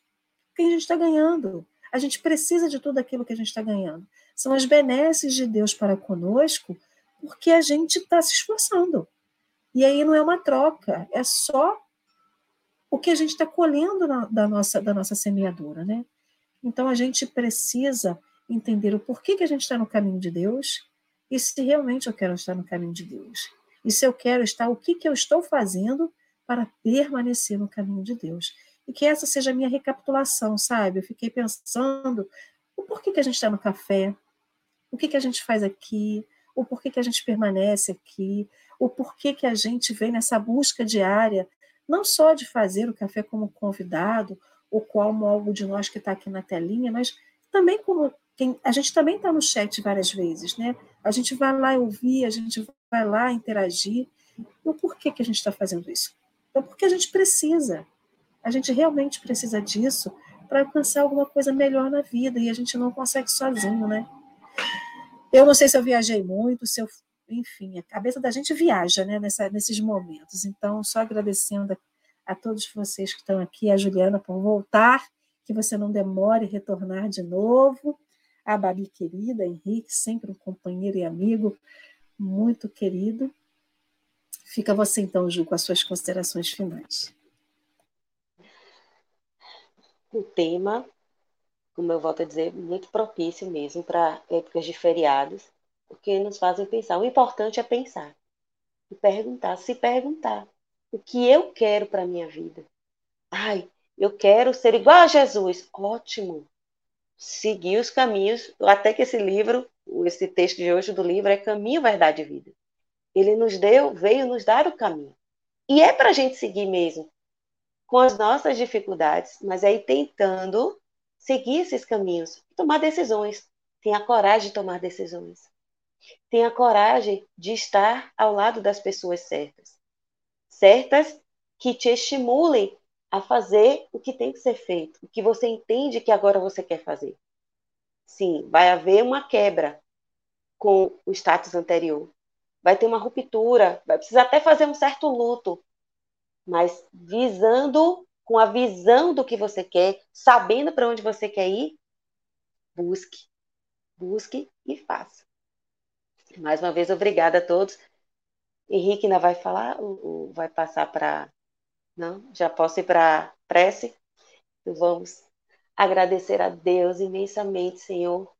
que a gente está ganhando. A gente precisa de tudo aquilo que a gente está ganhando. São as benesses de Deus para conosco, porque a gente está se esforçando. E aí não é uma troca, é só o que a gente está colhendo na, da, nossa, da nossa semeadura, né? Então a gente precisa entender o porquê que a gente está no caminho de Deus e se realmente eu quero estar no caminho de Deus. E se eu quero estar, o que, que eu estou fazendo para permanecer no caminho de Deus. E que essa seja a minha recapitulação, sabe? Eu fiquei pensando o porquê que a gente está no café, o que, que a gente faz aqui, o porquê que a gente permanece aqui, o porquê que a gente vem nessa busca diária, não só de fazer o café como convidado, ou como algo de nós que está aqui na telinha, mas também como quem, a gente também está no chat várias vezes, né? A gente vai lá ouvir, a gente vai lá interagir. E o porquê que a gente está fazendo isso? Então, porque a gente precisa. A gente realmente precisa disso para alcançar alguma coisa melhor na vida e a gente não consegue sozinho, né? Eu não sei se eu viajei muito, se eu, enfim, a cabeça da gente viaja, né, nessa, nesses momentos. Então, só agradecendo a todos vocês que estão aqui, a Juliana por voltar, que você não demore a retornar de novo, a Babi querida, Henrique, sempre um companheiro e amigo muito querido. Fica você então, Ju, com as suas considerações finais. O tema, como eu volto a dizer, muito propício mesmo para épocas de feriados, porque nos fazem pensar. O importante é pensar e perguntar, se perguntar o que eu quero para a minha vida. Ai, eu quero ser igual a Jesus. Ótimo. Seguir os caminhos, até que esse livro, esse texto de hoje do livro é Caminho, Verdade e Vida. Ele nos deu, veio nos dar o caminho. E é para a gente seguir mesmo, com as nossas dificuldades, mas aí tentando seguir esses caminhos, tomar decisões. Tenha coragem de tomar decisões. Tenha coragem de estar ao lado das pessoas certas. Certas que te estimulem a fazer o que tem que ser feito, o que você entende que agora você quer fazer. Sim, vai haver uma quebra com o status anterior. Vai ter uma ruptura, vai precisar até fazer um certo luto, mas visando com a visão do que você quer, sabendo para onde você quer ir, busque, busque e faça. Mais uma vez, obrigada a todos. Henrique ainda vai falar ou, vai passar para. Não? Já posso ir para prece? Então vamos agradecer a Deus imensamente, Senhor.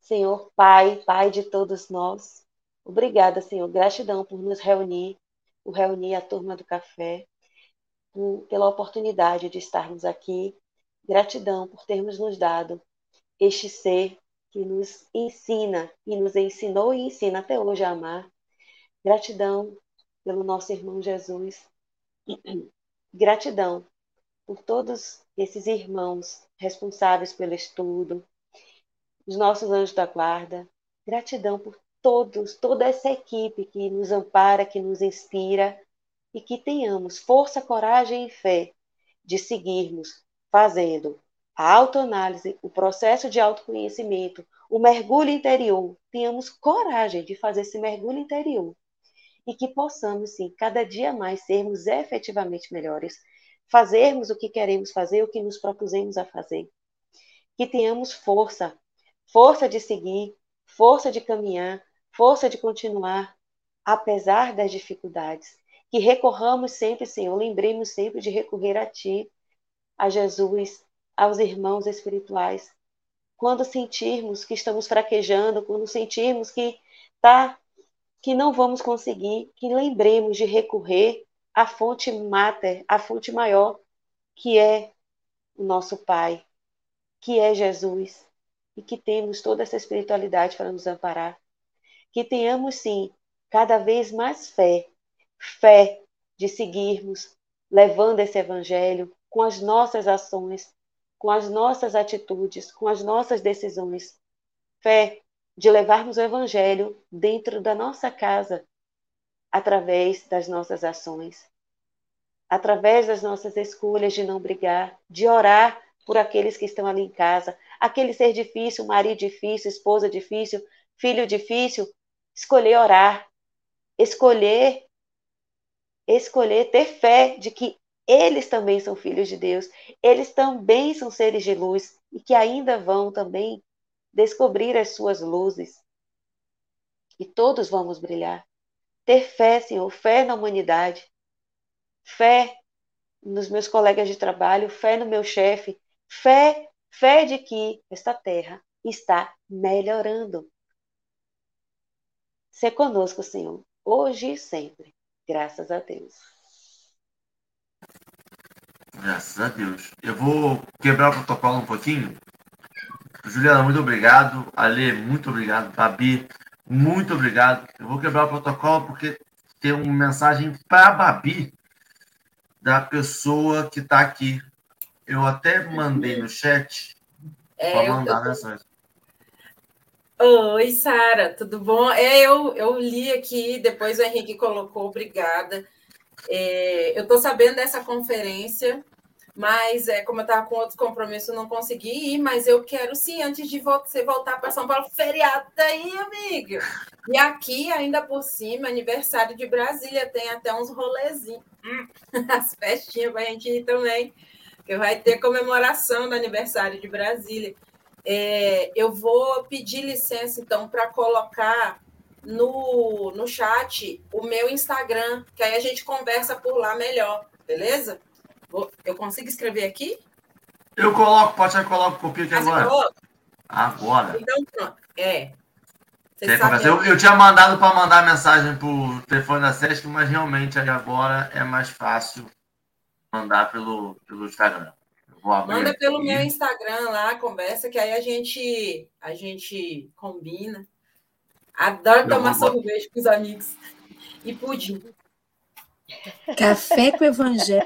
Senhor Pai, Pai de todos nós. Obrigada, Senhor. Gratidão por nos reunir, por reunir a turma do café, por, pela oportunidade de estarmos aqui. Gratidão por termos nos dado este ser que nos ensina e nos ensinou e ensina até hoje a amar. Gratidão pelo nosso irmão Jesus. [clears throat] Gratidão por todos esses irmãos responsáveis pelo estudo, os nossos anjos da guarda. Gratidão por todos, toda essa equipe que nos ampara, que nos inspira e que tenhamos força, coragem e fé de seguirmos fazendo a autoanálise, o processo de autoconhecimento, o mergulho interior, tenhamos coragem de fazer esse mergulho interior e que possamos, sim, cada dia mais sermos efetivamente melhores, fazermos o que queremos fazer, o que nos propusemos a fazer. Que tenhamos força, força de seguir, força de caminhar, força de continuar, apesar das dificuldades. Que recorramos sempre, Senhor, lembremos sempre de recorrer a Ti, a Jesus, aos irmãos espirituais. Quando sentirmos que estamos fraquejando, quando sentirmos que tá que não vamos conseguir, que lembremos de recorrer à fonte mater, à fonte maior, que é o nosso Pai, que é Jesus, e que temos toda essa espiritualidade para nos amparar. Que tenhamos, sim, cada vez mais fé, fé de seguirmos levando esse evangelho com as nossas ações, com as nossas atitudes, com as nossas decisões. Fé de levarmos o Evangelho dentro da nossa casa, através das nossas ações, através das nossas escolhas de não brigar, de orar por aqueles que estão ali em casa, aquele ser difícil, marido difícil, esposa difícil, filho difícil, escolher orar, escolher escolher ter fé de que eles também são filhos de Deus, eles também são seres de luz e que ainda vão também descobrir as suas luzes. E todos vamos brilhar. Ter fé, Senhor, fé na humanidade, fé nos meus colegas de trabalho, fé no meu chefe, fé, fé de que esta terra está melhorando. Se conosco, Senhor, hoje e sempre. Graças a Deus. Graças a Deus. Eu vou quebrar o protocolo um pouquinho. Juliana, muito obrigado. Ale, muito obrigado. Babi, muito obrigado. Eu vou quebrar o protocolo porque tem uma mensagem para a Babi da pessoa que está aqui. Eu até mandei no chat é, para mandar eu, mensagem. Oi, Sara, tudo bom? É, eu, eu li aqui, depois o Henrique colocou, obrigada. É, eu estou sabendo dessa conferência, mas é, como eu estava com outros compromissos, não consegui ir, mas eu quero sim, antes de você voltar para São Paulo, feriado aí, amiga. E aqui, ainda por cima, aniversário de Brasília, tem até uns rolezinhos, hum, [laughs] as festinhas para a gente ir também, que vai ter comemoração do aniversário de Brasília. É, eu vou pedir licença, então, para colocar no, no chat o meu Instagram, que aí a gente conversa por lá melhor, beleza? Vou, eu consigo escrever aqui? Eu coloco, pode ser que eu coloco aqui ah, agora. Agora. Então, pronto. É. Eu, eu, tinha mandado para mandar mensagem por telefone da SESC, mas realmente aí agora é mais fácil mandar pelo, pelo Instagram. Manda pelo meu Instagram lá, conversa, que aí a gente, a gente combina. Adoro Eu tomar sorvete com os amigos. E pudim. Café com o Evangelho,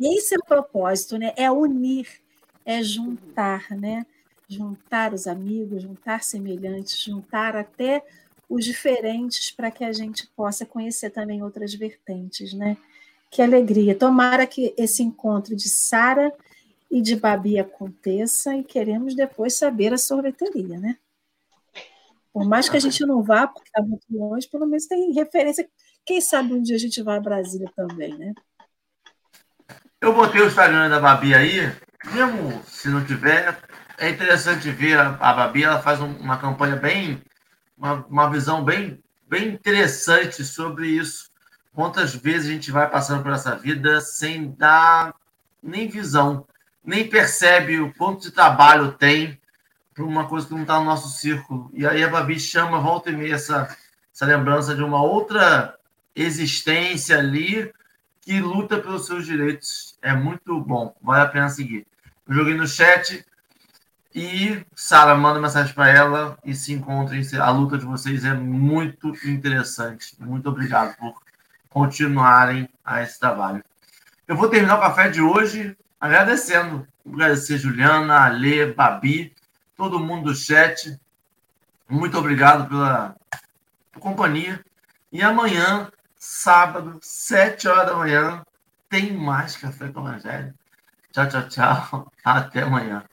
esse é o propósito, né? É unir, é juntar, né? Juntar os amigos, juntar semelhantes, juntar até os diferentes para que a gente possa conhecer também outras vertentes, né? Que alegria. Tomara que esse encontro de Sara e de Babi aconteça e queremos depois saber a sorveteria, né? Por mais que a gente não vá, porque está muito longe, pelo menos tem referência. Quem sabe um dia a gente vai a Brasília também, né? Eu botei o Instagram da Babi aí, mesmo se não tiver, é interessante ver a, a Babi, ela faz um, uma campanha bem, uma, uma visão bem, bem interessante sobre isso. Quantas vezes a gente vai passando por essa vida sem dar nem visão, nem percebe o quanto de trabalho tem para uma coisa que não está no nosso círculo. E aí a Babi chama, volta e meia, essa, essa lembrança de uma outra existência ali que luta pelos seus direitos. É muito bom, vale a pena seguir. Eu joguei no chat e Sara manda mensagem para ela e se encontrem. A luta de vocês é muito interessante. Muito obrigado por continuarem a esse trabalho. Eu vou terminar o café de hoje agradecendo. Agradecer Juliana, Alê, Babi, todo mundo do chat. Muito obrigado pela companhia. E amanhã, sábado, sete horas da manhã, tem mais Café com Evangelho. Tchau, tchau, tchau. [laughs] Até amanhã.